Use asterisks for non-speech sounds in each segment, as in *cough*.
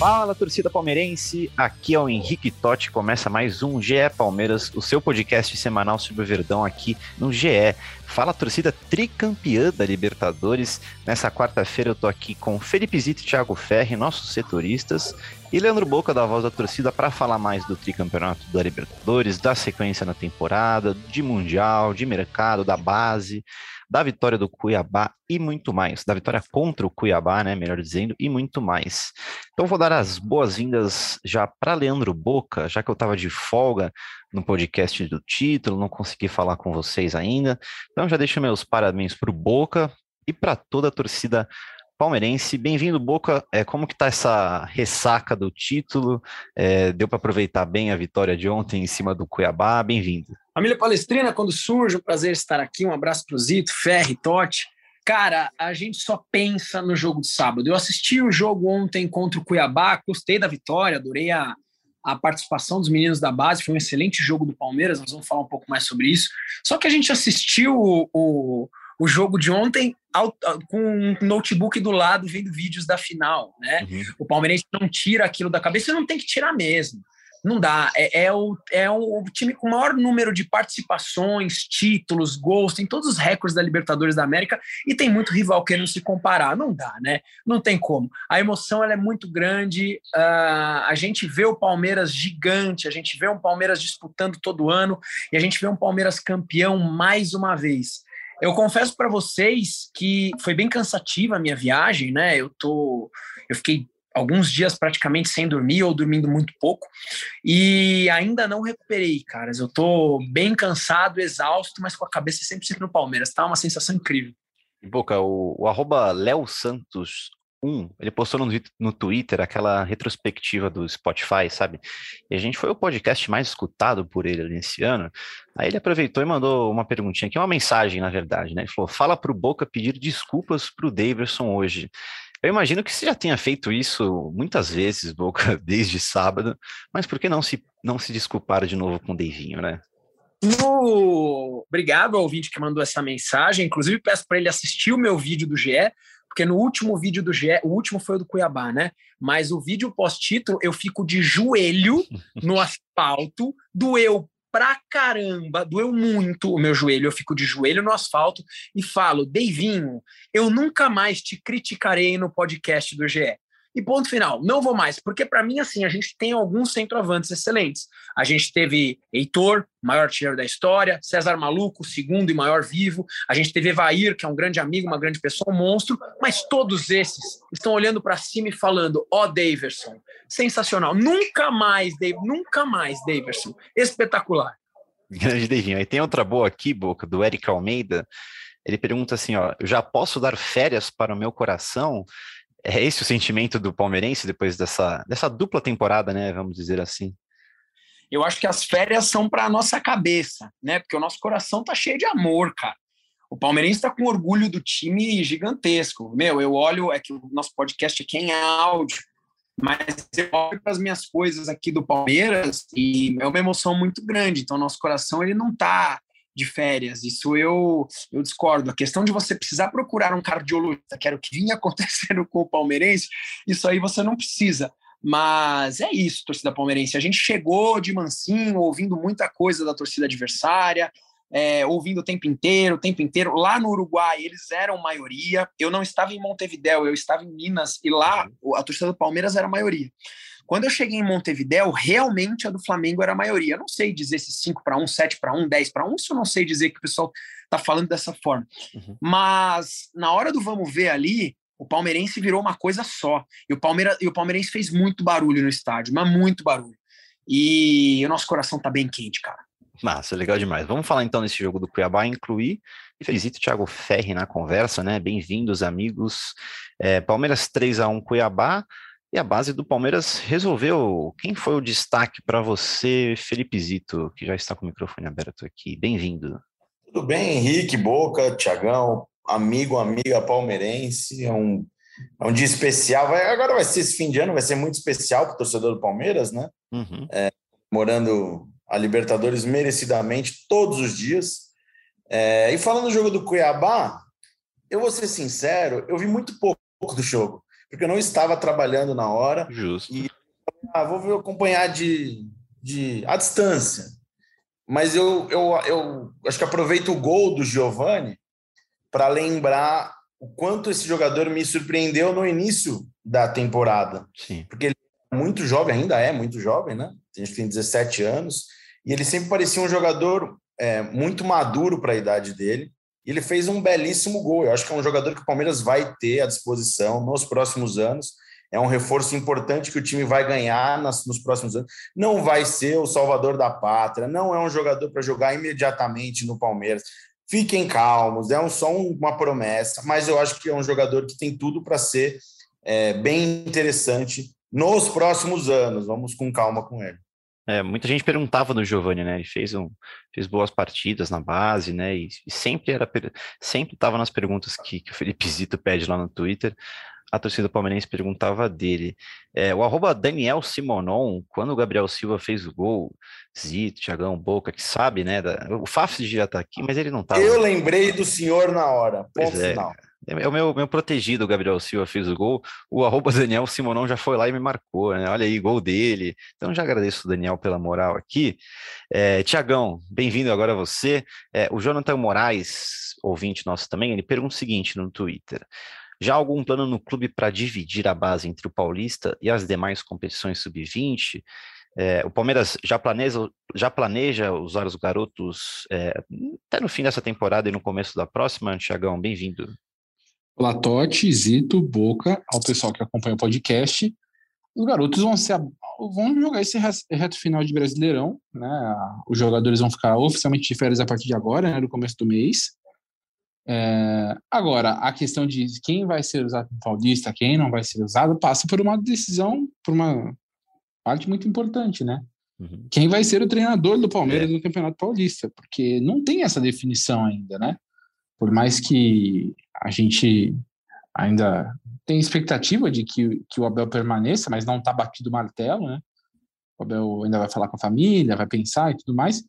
Fala, torcida palmeirense! Aqui é o Henrique Totti. Começa mais um GE Palmeiras, o seu podcast semanal sobre o Verdão aqui no GE. Fala, torcida tricampeã da Libertadores. Nessa quarta-feira eu tô aqui com Felipe Zito e Thiago Ferri, nossos setoristas, e Leandro Boca da Voz da Torcida para falar mais do tricampeonato da Libertadores, da sequência na temporada, de Mundial, de mercado, da base da vitória do Cuiabá e muito mais, da vitória contra o Cuiabá, né, melhor dizendo, e muito mais. Então vou dar as boas-vindas já para Leandro Boca, já que eu estava de folga no podcast do título, não consegui falar com vocês ainda. Então já deixo meus parabéns para o Boca e para toda a torcida palmeirense. Bem-vindo, Boca. É, como que tá essa ressaca do título? É, deu para aproveitar bem a vitória de ontem em cima do Cuiabá? Bem-vindo. Família Palestrina, quando surge, um prazer estar aqui. Um abraço pro Zito, Ferri, Totti. Cara, a gente só pensa no jogo de sábado. Eu assisti o jogo ontem contra o Cuiabá, gostei da vitória, adorei a, a participação dos meninos da base, foi um excelente jogo do Palmeiras, nós vamos falar um pouco mais sobre isso. Só que a gente assistiu o, o, o jogo de ontem ao, com um notebook do lado vendo vídeos da final, né? Uhum. O palmeirense não tira aquilo da cabeça e não tem que tirar mesmo. Não dá. É, é, o, é o time com o maior número de participações, títulos, gols, tem todos os recordes da Libertadores da América e tem muito rival querendo se comparar. Não dá, né? Não tem como. A emoção ela é muito grande. Uh, a gente vê o Palmeiras gigante, a gente vê um Palmeiras disputando todo ano e a gente vê um Palmeiras campeão mais uma vez. Eu confesso para vocês que foi bem cansativa a minha viagem, né? Eu tô, eu fiquei alguns dias praticamente sem dormir ou dormindo muito pouco e ainda não recuperei, caras. Eu tô bem cansado, exausto, mas com a cabeça sempre sempre no Palmeiras. Tá uma sensação incrível. Boca, o, o arroba Léo Santos 1, ele postou no, no Twitter aquela retrospectiva do Spotify, sabe? E a gente foi o podcast mais escutado por ele nesse ano. Aí ele aproveitou e mandou uma perguntinha aqui, uma mensagem, na verdade, né? Ele falou: fala pro Boca pedir desculpas pro Daverson hoje. Eu imagino que você já tenha feito isso muitas vezes, Boca, *laughs* desde sábado, mas por que não se, não se desculpar de novo com o Deivinho, né? No... Obrigado ao ouvinte que mandou essa mensagem. Inclusive, peço para ele assistir o meu vídeo do GE, porque no último vídeo do GE, o último foi o do Cuiabá, né? Mas o vídeo pós-título, eu fico de joelho *laughs* no asfalto, doeu pra caramba, doeu muito o meu joelho. Eu fico de joelho no asfalto e falo, Deivinho, eu nunca mais te criticarei no podcast do GE. E ponto final, não vou mais, porque para mim, assim, a gente tem alguns centroavantes excelentes. A gente teve Heitor, maior artilheiro da história, César Maluco, segundo e maior vivo. A gente teve Evair, que é um grande amigo, uma grande pessoa, um monstro. Mas todos esses estão olhando para cima e falando: Ó, oh, Daverson, sensacional. Nunca mais, Dave, nunca mais, Daverson. Espetacular. Grande Davinho. Aí tem outra boa aqui, Boca, do Eric Almeida. Ele pergunta assim: ó, já posso dar férias para o meu coração? É esse o sentimento do palmeirense depois dessa, dessa dupla temporada, né? Vamos dizer assim. Eu acho que as férias são para a nossa cabeça, né? Porque o nosso coração tá cheio de amor, cara. O palmeirense está com orgulho do time gigantesco. Meu, eu olho, é que o nosso podcast aqui é em áudio, mas eu olho para as minhas coisas aqui do Palmeiras e é uma emoção muito grande. Então, nosso coração ele não tá de férias. Isso eu, eu discordo. A questão de você precisar procurar um cardiologista, que era o que vinha *laughs* acontecendo com o palmeirense, isso aí você não precisa. Mas é isso, torcida palmeirense. A gente chegou de mansinho, ouvindo muita coisa da torcida adversária, é, ouvindo o tempo inteiro, o tempo inteiro. Lá no Uruguai, eles eram maioria. Eu não estava em Montevidéu, eu estava em Minas, e lá a torcida do Palmeiras era maioria. Quando eu cheguei em Montevidéu, realmente a do Flamengo era a maioria. Eu não sei dizer se 5 para 1, 7 para 1, 10 para 1, isso eu não sei dizer que o pessoal está falando dessa forma. Uhum. Mas na hora do vamos ver ali, o palmeirense virou uma coisa só. E o, Palmeira, e o palmeirense fez muito barulho no estádio, mas muito barulho. E o nosso coração tá bem quente, cara. Massa, legal demais. Vamos falar então desse jogo do Cuiabá, incluir e felicito o Thiago Ferri na conversa, né? Bem-vindos, amigos. É, Palmeiras 3 a 1 Cuiabá. E a base do Palmeiras resolveu. Quem foi o destaque para você, Felipe Zito, que já está com o microfone aberto aqui? Bem-vindo. Tudo bem, Henrique, Boca, Tiagão, amigo, amiga palmeirense. É um, é um dia especial. Vai, agora vai ser esse fim de ano, vai ser muito especial para o torcedor do Palmeiras, né? Uhum. É, morando a Libertadores merecidamente todos os dias. É, e falando do jogo do Cuiabá, eu vou ser sincero, eu vi muito pouco do jogo porque eu não estava trabalhando na hora. Justo. E ah, vou acompanhar de, de à distância. Mas eu, eu, eu acho que aproveito o gol do Giovani para lembrar o quanto esse jogador me surpreendeu no início da temporada. Sim. Porque ele é muito jovem, ainda é muito jovem, né? A gente tem 17 anos. E ele sempre parecia um jogador é, muito maduro para a idade dele e ele fez um belíssimo gol. Eu acho que é um jogador que o Palmeiras vai ter à disposição nos próximos anos. É um reforço importante que o time vai ganhar nas, nos próximos anos. Não vai ser o salvador da pátria, não é um jogador para jogar imediatamente no Palmeiras. Fiquem calmos, é um, só uma promessa, mas eu acho que é um jogador que tem tudo para ser é, bem interessante nos próximos anos. Vamos com calma com ele. É, muita gente perguntava do Giovani, né? Ele fez, um, fez boas partidas na base, né? E, e sempre era sempre estava nas perguntas que, que o Felipe Zito pede lá no Twitter. A torcida palmeirense perguntava dele. É, o arroba Daniel Simonon, quando o Gabriel Silva fez o gol, Zito, Thiagão, Boca, que sabe, né? Da, o Fafs já tá aqui, mas ele não tá. Eu lembrei do senhor na hora. Ponto é, final. É o meu, meu protegido, Gabriel Silva fez o gol. O arroba Daniel Simonão já foi lá e me marcou, né? Olha aí, gol dele. Então já agradeço o Daniel pela moral aqui. É, Tiagão, bem-vindo agora a você. É, o Jonathan Moraes, ouvinte nosso também, ele pergunta o seguinte no Twitter. Já algum plano no clube para dividir a base entre o Paulista e as demais competições sub-20? É, o Palmeiras já planeja, já planeja usar os garotos é, até no fim dessa temporada e no começo da próxima? Tiagão, bem-vindo. Latote, Zito, Boca, ao pessoal que acompanha o podcast. Os garotos vão, ser, vão jogar esse reto final de Brasileirão, né? Os jogadores vão ficar oficialmente de férias a partir de agora, né? No começo do mês. É, agora, a questão de quem vai ser usado no Paulista, quem não vai ser usado, passa por uma decisão, por uma parte muito importante, né? Uhum. Quem vai ser o treinador do Palmeiras é. no Campeonato Paulista? Porque não tem essa definição ainda, né? Por mais que a gente ainda tem expectativa de que, que o Abel permaneça, mas não está batido o martelo, né? O Abel ainda vai falar com a família, vai pensar e tudo mais.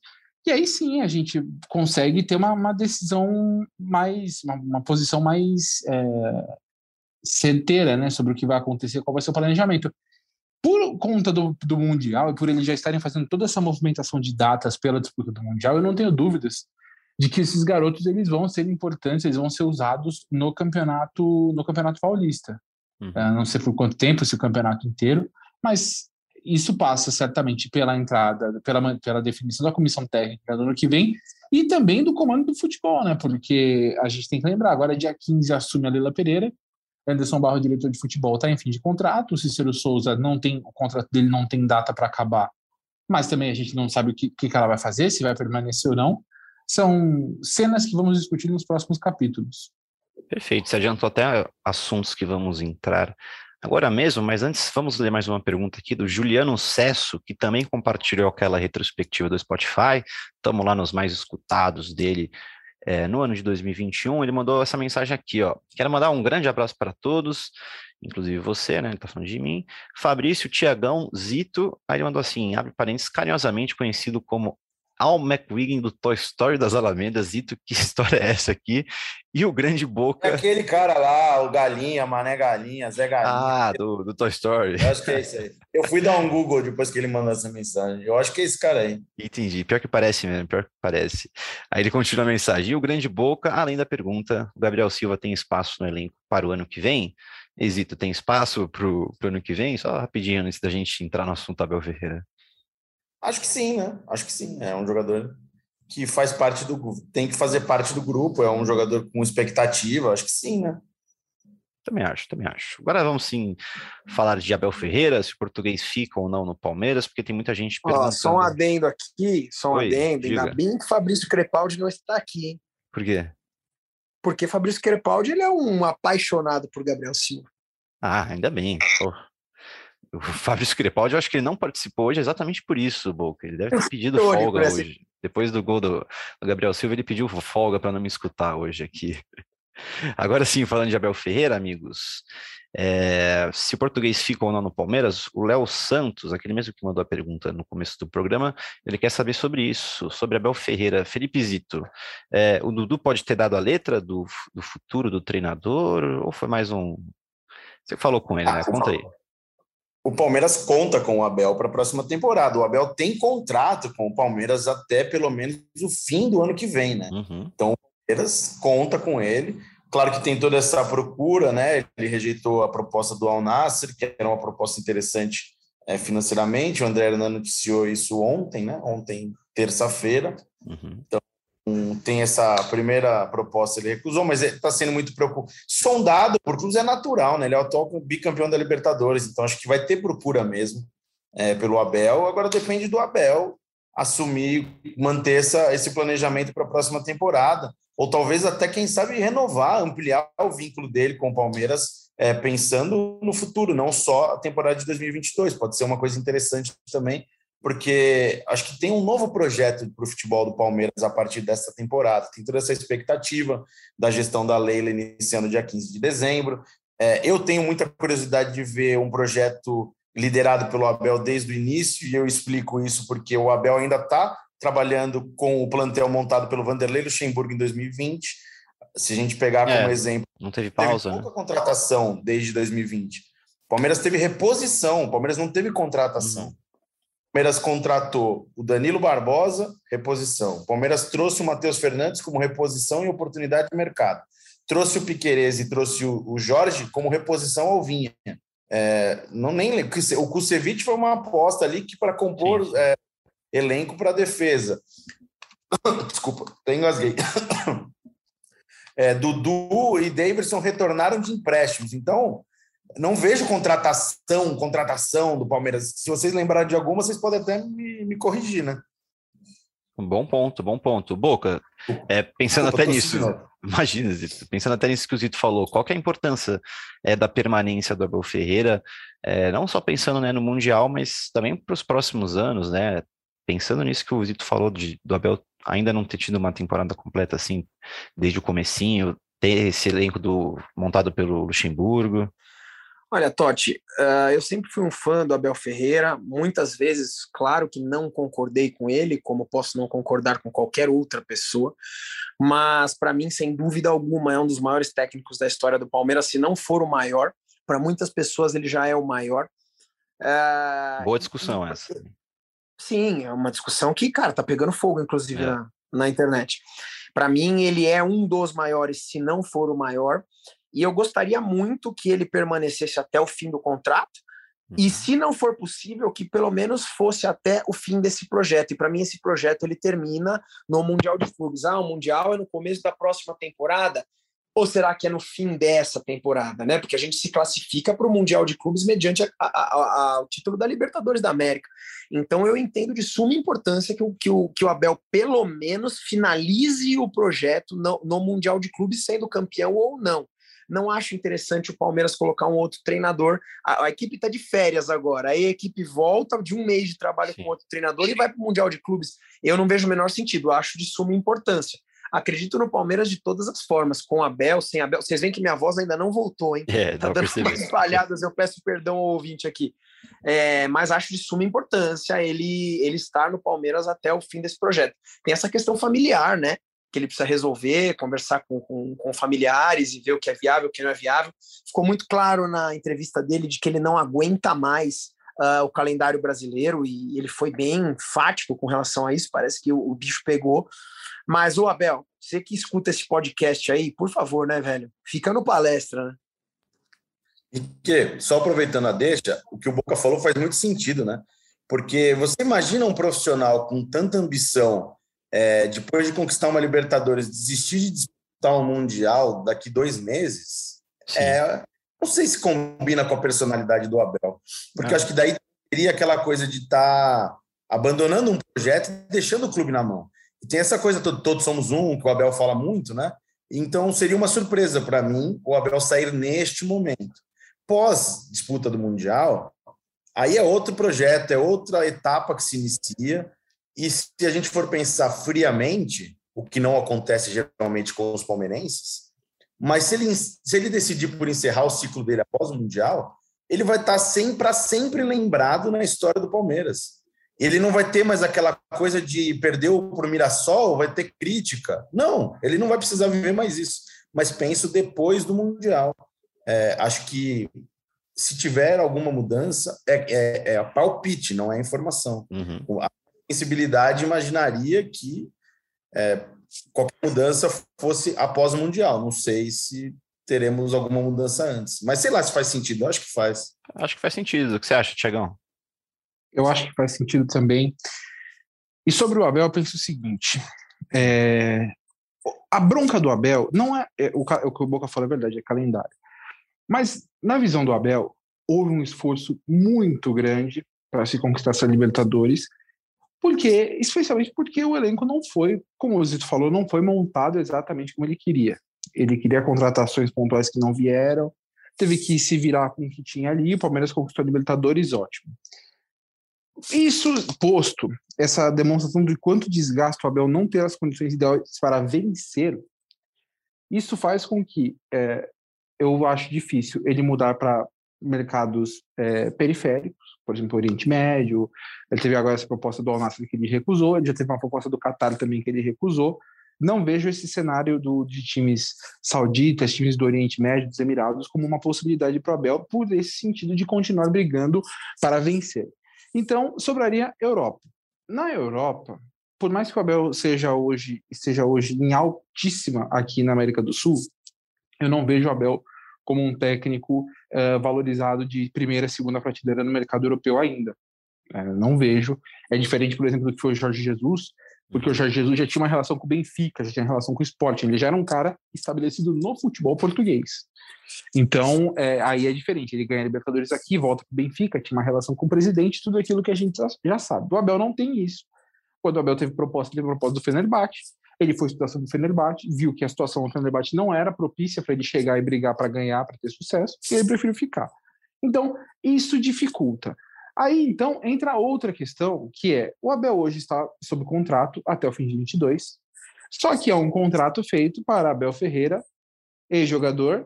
E aí sim a gente consegue ter uma, uma decisão mais, uma, uma posição mais é, certeira, né, sobre o que vai acontecer, qual vai ser o planejamento. Por conta do, do Mundial e por eles já estarem fazendo toda essa movimentação de datas pela disputa do Mundial, eu não tenho dúvidas de que esses garotos eles vão ser importantes, eles vão ser usados no campeonato no campeonato paulista. Uhum. É, não sei por quanto tempo, se o campeonato inteiro, mas isso passa certamente pela entrada, pela, pela definição da comissão técnica do ano que vem e também do comando do futebol, né? Porque a gente tem que lembrar, agora dia 15 assume a Leila Pereira, Anderson Barro, diretor de futebol, está em fim de contrato, o Cícero Souza não tem, o contrato dele não tem data para acabar, mas também a gente não sabe o que, que ela vai fazer, se vai permanecer ou não são cenas que vamos discutir nos próximos capítulos. Perfeito, você adiantou até assuntos que vamos entrar agora mesmo, mas antes vamos ler mais uma pergunta aqui do Juliano Cesso, que também compartilhou aquela retrospectiva do Spotify, estamos lá nos mais escutados dele é, no ano de 2021, ele mandou essa mensagem aqui, ó, quero mandar um grande abraço para todos, inclusive você, né, ele tá falando de mim, Fabrício, Tiagão, Zito, aí ele mandou assim, abre parênteses, carinhosamente conhecido como Al McWiggin do Toy Story das Alamedas, Zito, que *laughs* história é essa aqui? E o Grande Boca. É aquele cara lá, o Galinha, Mané Galinha, Zé Galinha. Ah, do, do Toy Story. Eu acho que é esse aí. Eu fui dar um Google depois que ele mandou essa mensagem. Eu acho que é esse cara aí. Entendi. Pior que parece mesmo, pior que parece. Aí ele continua a mensagem. E o Grande Boca, além da pergunta, o Gabriel Silva tem espaço no elenco para o ano que vem? Exito, tem espaço para o ano que vem? Só rapidinho antes da gente entrar no assunto Abel Ferreira. Acho que sim, né? Acho que sim. É um jogador que faz parte do tem que fazer parte do grupo, é um jogador com expectativa, acho que sim, né? Também acho, também acho. Agora vamos sim falar de Abel Ferreira, se o português fica ou não no Palmeiras, porque tem muita gente perguntando. Ó, só um adendo aqui, só um Oi, adendo. diga. Ainda bem que Fabrício Crepaldi não está aqui, hein? Por quê? Porque Fabrício Crepaldi ele é um apaixonado por Gabriel Silva. Ah, ainda bem. Pô. O Fábio Crepaldi, eu acho que ele não participou hoje exatamente por isso, Boca. Ele deve ter pedido folga hoje. Depois do gol do, do Gabriel Silva, ele pediu folga para não me escutar hoje aqui. *laughs* Agora sim, falando de Abel Ferreira, amigos, é, se o português fica ou não no Palmeiras, o Léo Santos, aquele mesmo que mandou a pergunta no começo do programa, ele quer saber sobre isso, sobre Abel Ferreira. Felipe Zito, é, o Dudu pode ter dado a letra do, do futuro do treinador ou foi mais um. Você falou com ele, né? Conta aí. O Palmeiras conta com o Abel para a próxima temporada. O Abel tem contrato com o Palmeiras até pelo menos o fim do ano que vem, né? Uhum. Palmeiras conta com ele. Claro que tem toda essa procura, né? Ele rejeitou a proposta do Al Nassr, que era uma proposta interessante eh, financeiramente. O André Hernan noticiou isso ontem, né? Ontem, terça-feira. Uhum. Um, tem essa primeira proposta, ele recusou, mas está sendo muito preocupado. Sondado por clubes é natural, né? Ele é o atual bicampeão da Libertadores, então acho que vai ter procura mesmo é, pelo Abel. Agora depende do Abel assumir, manter essa, esse planejamento para a próxima temporada, ou talvez até, quem sabe, renovar, ampliar o vínculo dele com o Palmeiras, é, pensando no futuro, não só a temporada de 2022. Pode ser uma coisa interessante também porque acho que tem um novo projeto para o futebol do Palmeiras a partir dessa temporada. Tem toda essa expectativa da gestão da Leila iniciando dia 15 de dezembro. É, eu tenho muita curiosidade de ver um projeto liderado pelo Abel desde o início, e eu explico isso porque o Abel ainda está trabalhando com o plantel montado pelo Vanderlei Luxemburgo em 2020. Se a gente pegar É, como exemplo, Não teve teve pausa, pouca né? contratação desde 2020. O Palmeiras teve reposição, o Palmeiras não teve contratação. Uhum. Palmeiras contratou o Danilo Barbosa, reposição. O Palmeiras trouxe o Matheus Fernandes como reposição e oportunidade de mercado. Trouxe o Piquerez e trouxe o, Jorge como reposição ao Vinha. É, não nem. O Kusevich foi uma aposta ali que para compor é, elenco para defesa. *coughs* Desculpa, engasguei. *coughs* É, Dudu e Davidson retornaram de empréstimos. Então, não vejo contratação, contratação do Palmeiras. Se vocês lembrarem de alguma, vocês podem até me, me corrigir, né? Bom ponto, bom ponto. Boca, é, pensando Desculpa, até nisso, *laughs* imagina, Zito, pensando até nisso que o Zito falou, qual que é a importância é, da permanência do Abel Ferreira, é, não só pensando né, no Mundial, mas também para os próximos anos, né? Pensando nisso que o Zito falou de, do Abel ainda não ter tido uma temporada completa assim, desde o comecinho, ter esse elenco do, montado pelo Luxemburgo. Olha, Totti, uh, eu sempre fui um fã do Abel Ferreira. Muitas vezes, claro que não concordei com ele, como posso não concordar com qualquer outra pessoa, mas para mim, sem dúvida alguma, é um dos maiores técnicos da história do Palmeiras, se não for o maior. Para muitas pessoas, ele já é o maior. Uh, Boa discussão essa. Sim, é uma discussão que, cara, tá pegando fogo, inclusive, É. na, na internet. Para mim, ele é um dos maiores, se não for o maior. E eu gostaria muito que ele permanecesse até o fim do contrato. E se não for possível, que pelo menos fosse até o fim desse projeto. E para mim esse projeto ele termina no Mundial de Clubes. Ah, o Mundial é no começo da próxima temporada. Ou será que é no fim dessa temporada, né? Porque a gente se classifica para o Mundial de Clubes mediante a, a, a, o título da Libertadores da América. Então eu entendo de suma importância que o, que o, que o Abel pelo menos finalize o projeto no, no Mundial de Clubes, sendo campeão ou não. Não acho interessante o Palmeiras colocar um outro treinador. A, a equipe está de férias agora. Aí a equipe volta de um mês de trabalho Sim. com outro treinador e vai para o Mundial de Clubes. Eu não vejo o menor sentido. Acho de suma importância. Acredito no Palmeiras de todas as formas, com Abel, sem Abel. Vocês veem que minha voz ainda não voltou, hein? É, Tá dando perceber. umas espalhadas, eu peço perdão ao ouvinte aqui. É, mas acho de suma importância ele, ele estar no Palmeiras até o fim desse projeto. Tem essa questão familiar, né? Que ele precisa resolver, conversar com, com, com familiares e ver o que é viável, o que não é viável. Ficou muito claro na entrevista dele de que ele não aguenta mais uh, o calendário brasileiro e ele foi bem enfático com relação a isso. Parece que o, o bicho pegou. Mas, ô Abel, você que escuta esse podcast aí, por favor, né, velho? Fica no palestra, né? E que, só aproveitando a deixa, o que o Boca falou faz muito sentido, né? Porque você imagina um profissional com tanta ambição, é, depois de conquistar uma Libertadores, desistir de disputar um Mundial daqui dois meses? É, não sei se combina com a personalidade do Abel, porque é. acho que daí teria aquela coisa de estar tá abandonando um projeto e deixando o clube na mão. E tem essa coisa, todos somos um, que o Abel fala muito, né? Então seria uma surpresa para mim o Abel sair neste momento. Pós disputa do Mundial, aí é outro projeto, é outra etapa que se inicia. E se a gente for pensar friamente, o que não acontece geralmente com os palmeirenses, mas se ele, se ele decidir por encerrar o ciclo dele após o Mundial, ele vai estar sempre, para sempre lembrado na história do Palmeiras. Ele não vai ter mais aquela coisa de perdeu por Mirassol, vai ter crítica. Não, ele não vai precisar viver mais isso. Mas penso depois do Mundial. É, acho que se tiver alguma mudança, é, é, é a palpite, não é informação. Uhum. A sensibilidade imaginaria que é, qualquer mudança fosse após o Mundial. Não sei se teremos alguma mudança antes. Mas sei lá se faz sentido. Eu acho que faz. Acho que faz sentido. O que você acha, Tiagão? Eu acho que faz sentido também. E sobre o Abel, eu penso o seguinte: é, a bronca do Abel não é, é o, o, que o Boca falou é verdade, é calendário. Mas na visão do Abel, houve um esforço muito grande para se conquistar essa Libertadores, porque especialmente porque o elenco não foi, como o Zito falou, não foi montado exatamente como ele queria. Ele queria contratações pontuais que não vieram, teve que se virar com o que tinha ali. O Palmeiras conquistou a Libertadores, ótimo. Isso posto, essa demonstração de quanto desgasta o Abel não ter as condições ideais para vencer, isso faz com que é, eu acho difícil ele mudar para mercados é, periféricos, por exemplo, Oriente Médio. Ele teve agora essa proposta do Al-Nassr que ele recusou, ele já teve uma proposta do Qatar também que ele recusou. Não vejo esse cenário do, de times sauditas, times do Oriente Médio, dos Emirados, como uma possibilidade para o Abel, por esse sentido de continuar brigando para vencer. Então, sobraria Europa. Na Europa, por mais que o Abel seja hoje, esteja hoje em altíssima aqui na América do Sul, eu não vejo o Abel como um técnico uh, valorizado de primeira, segunda prateleira no mercado europeu ainda. Uh, não vejo. É diferente, por exemplo, do que foi o Jorge Jesus, porque o Jorge Jesus já tinha uma relação com o Benfica, já tinha relação com o esporte, ele já era um cara estabelecido no futebol português. Então, é, aí é diferente, ele ganha Libertadores aqui, volta para o Benfica, tinha uma relação com o presidente, tudo aquilo que a gente já sabe. O Abel não tem isso. Quando o Abel teve proposta, teve proposta do Fenerbahçe, ele foi situação do Fenerbahçe, viu que a situação do Fenerbahçe não era propícia para ele chegar e brigar para ganhar, para ter sucesso, e ele preferiu ficar. Então, isso dificulta. Aí, então, entra outra questão, que é, o Abel hoje está sob contrato até o fim de 22, só que é um contrato feito para Abel Ferreira, ex-jogador,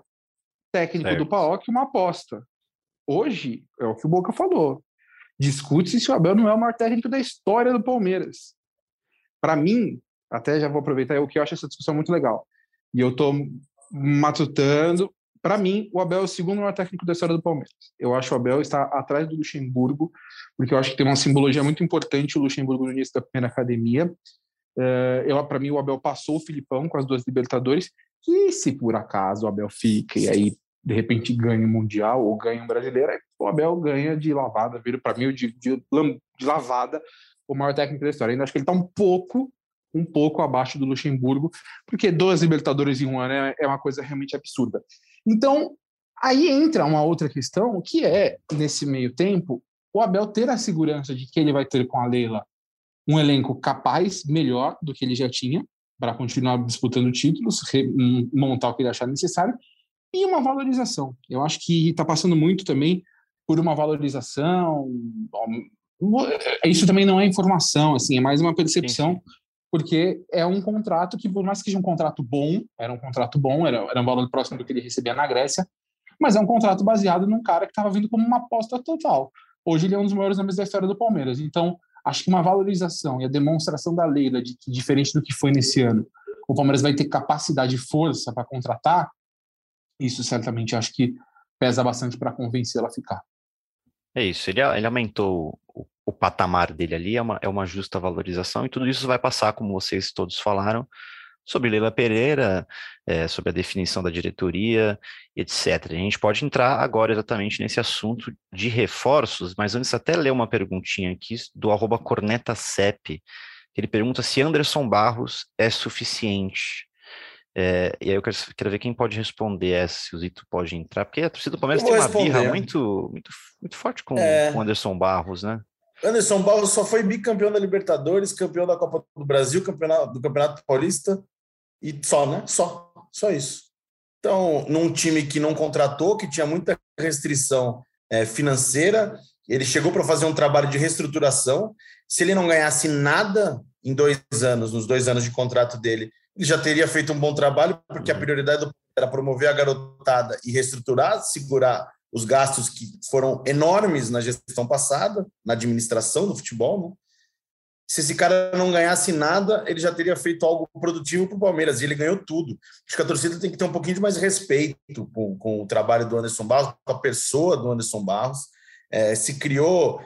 técnico certo. do PAOC, uma aposta. Hoje, é o que o Boca falou, discute-se se o Abel não é o maior técnico da história do Palmeiras. Para mim, até já vou aproveitar, é o que eu acho essa discussão muito legal. E eu estou matutando, para mim, o Abel é o segundo maior técnico da história do Palmeiras. Eu acho que o Abel está atrás do Luxemburgo, porque eu acho que tem uma simbologia muito importante o Luxemburgo no início da primeira academia. Uh, para mim, o Abel passou o Filipão com as duas Libertadores. E se por acaso o Abel fica e aí de repente ganha o Mundial ou ganha um brasileiro, o Abel ganha de lavada, vira para mim de, de, de lavada o maior técnico da história. Ainda acho que ele está um pouco um pouco abaixo do Luxemburgo, porque duas Libertadores em um ano é, é uma coisa realmente absurda. Então, aí entra uma outra questão, que é, nesse meio tempo, o Abel ter a segurança de que ele vai ter com a Leila um elenco capaz, melhor do que ele já tinha, para continuar disputando títulos, montar o que ele achar necessário, e uma valorização. Eu acho que está passando muito também por uma valorização. Isso também não é informação, assim, é mais uma percepção sim porque é um contrato que, por mais que seja um contrato bom, era um contrato bom, era, era um valor próximo do que ele recebia na Grécia, mas é um contrato baseado num cara que estava vindo como uma aposta total. Hoje ele é um dos maiores nomes da história do Palmeiras. Então, acho que uma valorização e a demonstração da Leila de que, diferente do que foi nesse ano, o Palmeiras vai ter capacidade e força para contratar, isso certamente acho que pesa bastante para convencê-la a ficar. É isso, ele, ele aumentou o, o, patamar dele ali, é uma, é uma justa valorização, e tudo isso vai passar, como vocês todos falaram, sobre Leila Pereira, é, sobre a definição da diretoria, etc. A gente pode entrar agora exatamente nesse assunto de reforços, mas antes até ler uma perguntinha aqui do arroba cornetacep, ele pergunta se Anderson Barros é suficiente. É, e aí eu quero, quero, ver quem pode responder essa, se o Zito pode entrar, porque a torcida do Palmeiras tem uma responder. birra muito, muito, muito forte com é... o Anderson Barros, né? Anderson Barros só foi bicampeão da Libertadores, campeão da Copa do Brasil, campeão do Campeonato Paulista e só, né? Só, só isso. Então, num time que não contratou, que tinha muita restrição é, financeira, ele chegou para fazer um trabalho de reestruturação. Se ele não ganhasse nada em dois anos, nos dois anos de contrato dele, ele já teria feito um bom trabalho, porque a prioridade era promover a garotada e reestruturar, segurar os gastos que foram enormes na gestão passada, na administração do futebol. Né? Se esse cara não ganhasse nada, ele já teria feito algo produtivo para o Palmeiras, e ele ganhou tudo. Acho que a torcida tem que ter um pouquinho de mais respeito com, com o trabalho do Anderson Barros, com a pessoa do Anderson Barros. É, se criou,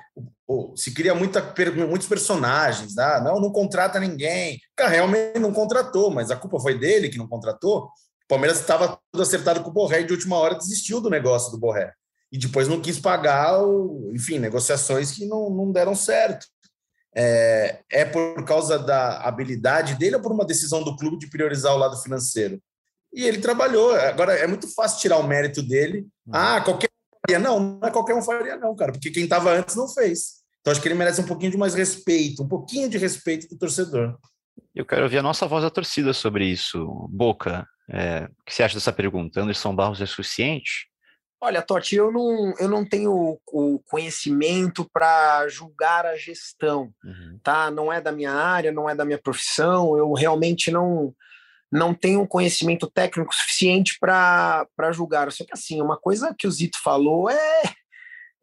se cria muita, muitos personagens, não, não contrata ninguém. Cara realmente não contratou, mas a culpa foi dele que não contratou. O Palmeiras estava tudo acertado com o Borré e de última hora desistiu do negócio do Borré. E depois não quis pagar, o, enfim, negociações que não, não deram certo. É, é por causa da habilidade dele ou por uma decisão do clube de priorizar o lado financeiro? E ele trabalhou. Agora, é muito fácil tirar o mérito dele. Uhum. Ah, qualquer faria. Não, não é qualquer um faria, não, cara, porque quem estava antes não fez. Então acho que ele merece um pouquinho de mais respeito, um pouquinho de respeito do torcedor. Eu quero ouvir a nossa voz da torcida sobre isso. Boca, é, o que você acha dessa pergunta? Anderson Barros é suficiente? Olha, Totti, eu não, eu não tenho o conhecimento para julgar a gestão, uhum. tá? Não é da minha área, não é da minha profissão, eu realmente não, não tenho um conhecimento técnico suficiente para julgar. Só que, assim, uma coisa que o Zito falou é,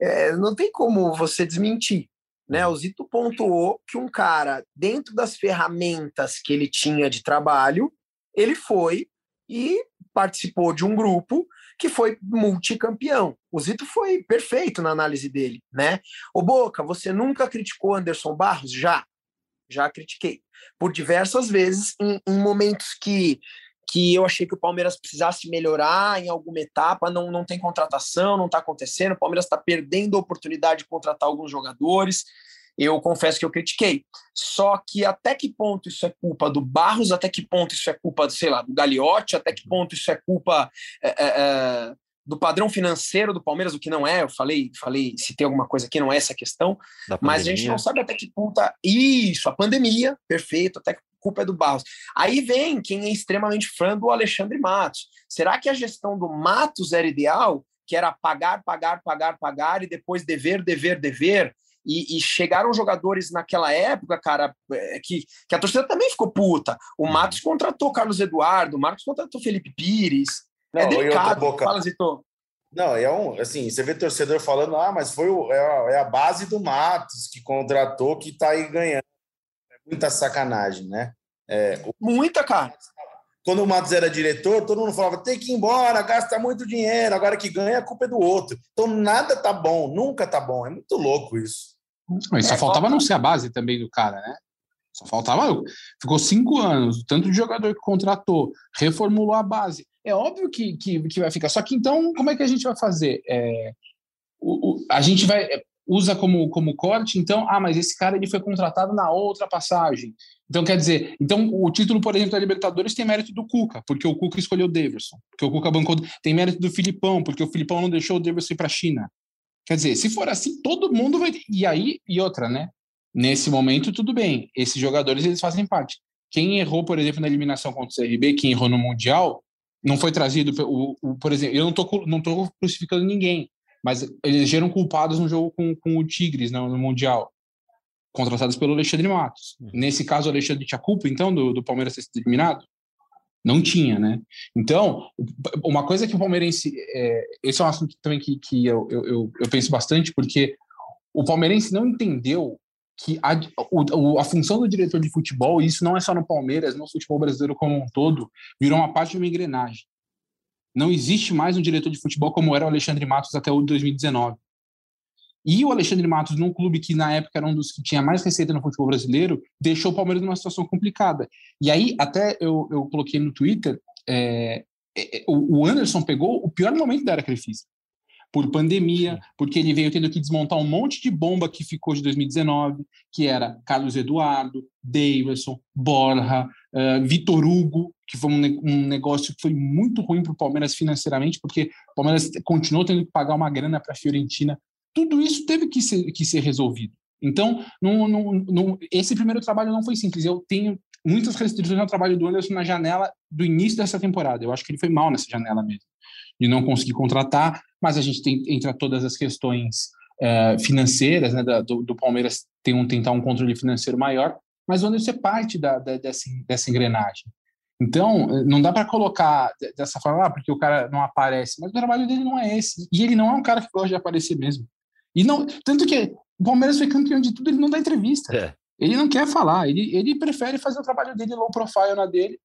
é não tem como você desmentir. Né? O Zito pontuou que um cara, dentro das ferramentas que ele tinha de trabalho, ele foi e participou de um grupo que foi multicampeão. O Zito foi perfeito na análise dele, né? O Boca, você nunca criticou Anderson Barros? Já já critiquei por diversas vezes em, em, momentos que que eu achei que o Palmeiras precisasse melhorar em alguma etapa, não, não tem contratação, não está acontecendo, o Palmeiras está perdendo a oportunidade de contratar alguns jogadores. Eu confesso que eu critiquei. Só que até que ponto isso é culpa do Barros, até que ponto isso é culpa, sei lá, do Gagliotti, até que ponto isso é culpa é, é, do padrão financeiro do Palmeiras, o que não é, eu falei, falei se tem alguma coisa que não é essa questão, mas a gente não sabe até que ponto isso, a pandemia, perfeito, até que culpa é do Barros. Aí vem quem é extremamente fã do Alexandre Matos. Será que a gestão do Matos era ideal, que era pagar, pagar, pagar, pagar e depois dever, dever, dever? E, e, chegaram jogadores naquela época, cara, é, que, que a torcida também ficou puta. O uhum. Matos contratou Carlos Eduardo, o Marcos contratou Felipe Pires, é não, é delicado. Boca... Fala, Zito. Não, é um, assim, você vê torcedor falando, ah, mas foi o, é, a, é a base do Matos que contratou, que tá aí ganhando. É muita sacanagem, né? É, o... Muita, cara. Quando o Matos era diretor, todo mundo falava, tem que ir embora, gasta muito dinheiro, agora que ganha, a culpa é do outro. Então nada tá bom, nunca tá bom. É muito louco isso. E só é, faltava não ser a base também do cara, né? Só faltava. Ficou cinco anos, tanto de jogador que contratou, reformulou a base é óbvio que, que, que, vai ficar. Só que então, como é que a gente vai fazer? É, o, o, a gente vai é, usa como, como corte, então, ah, mas esse cara ele foi contratado na outra passagem. Então, quer dizer, então o título, por exemplo, da Libertadores tem mérito do Cuca, porque o Cuca escolheu o Davidson, porque o Cuca bancou. Tem mérito do Filipão, porque o Filipão não deixou o Davidson ir para a China. Quer dizer, se for assim, todo mundo vai. E aí, e outra, né? Nesse momento, tudo bem. Esses jogadores, eles fazem parte. Quem errou, por exemplo, na eliminação contra o CRB, quem errou no Mundial, não foi trazido, o, o, por exemplo, eu não tô, não tô crucificando ninguém, mas eles geram culpados no jogo com, com o Tigres no, no Mundial, contratados pelo Alexandre Matos. Uhum. Nesse caso, o Alexandre tinha culpa, então, do, do Palmeiras ter sido eliminado? Não tinha, né? Então, uma coisa que o Palmeirense. É, esse é um assunto também que, que eu, eu, eu penso bastante, porque o Palmeirense não entendeu que a, o, a função do diretor de futebol, e isso não é só no Palmeiras, no futebol brasileiro como um todo, virou uma parte de uma engrenagem. Não existe mais um diretor de futebol como era o Alexandre Matos até o 2019. E o Alexandre Matos, num clube que na época era um dos que tinha mais receita no futebol brasileiro, deixou o Palmeiras numa situação complicada. E aí, até eu, eu coloquei no Twitter, é, é, o Anderson pegou o pior momento da era crefista por pandemia, porque ele veio tendo que desmontar um monte de bomba que ficou de 2019, que era Carlos Eduardo, Davidson, Borja, uh, Vitor Hugo, que foi um, um negócio que foi muito ruim para o Palmeiras financeiramente, porque o Palmeiras continuou tendo que pagar uma grana para a Fiorentina. Tudo isso teve que ser, que ser resolvido. Então, esse primeiro trabalho não foi simples. Eu tenho muitas restrições ao trabalho do Anderson na janela do início dessa temporada. Eu acho que ele foi mal nessa janela mesmo, de não conseguir contratar, mas a gente tem entra todas as questões é, financeiras, né, do, do, Palmeiras tem um, tentar um controle financeiro maior, mas o Anderson é parte da, da, dessa, dessa engrenagem. Então, não dá para colocar dessa forma, ah, porque o cara não aparece, mas o trabalho dele não é esse. E ele não é um cara que gosta de aparecer mesmo. E não, tanto que o Palmeiras foi campeão de tudo, ele não dá entrevista. É. Ele não quer falar, ele, ele prefere fazer o trabalho dele low profile na dele.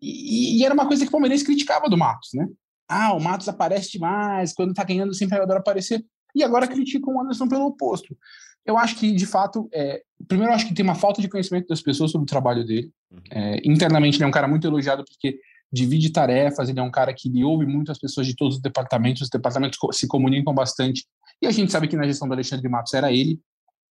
E, e, era uma coisa que o Palmeiras criticava do Matos, né? Ah, o Matos aparece demais, quando tá ganhando sempre adora aparecer. E agora criticam o Anderson pelo oposto. Eu acho que, de fato, é, primeiro, eu acho que tem uma falta de conhecimento das pessoas sobre o trabalho dele. Uhum. É, internamente, ele é um cara muito elogiado porque divide tarefas, ele é um cara que ouve muito as pessoas de todos os departamentos, os departamentos se comunicam bastante. E a gente sabe que na gestão do Alexandre Matos era ele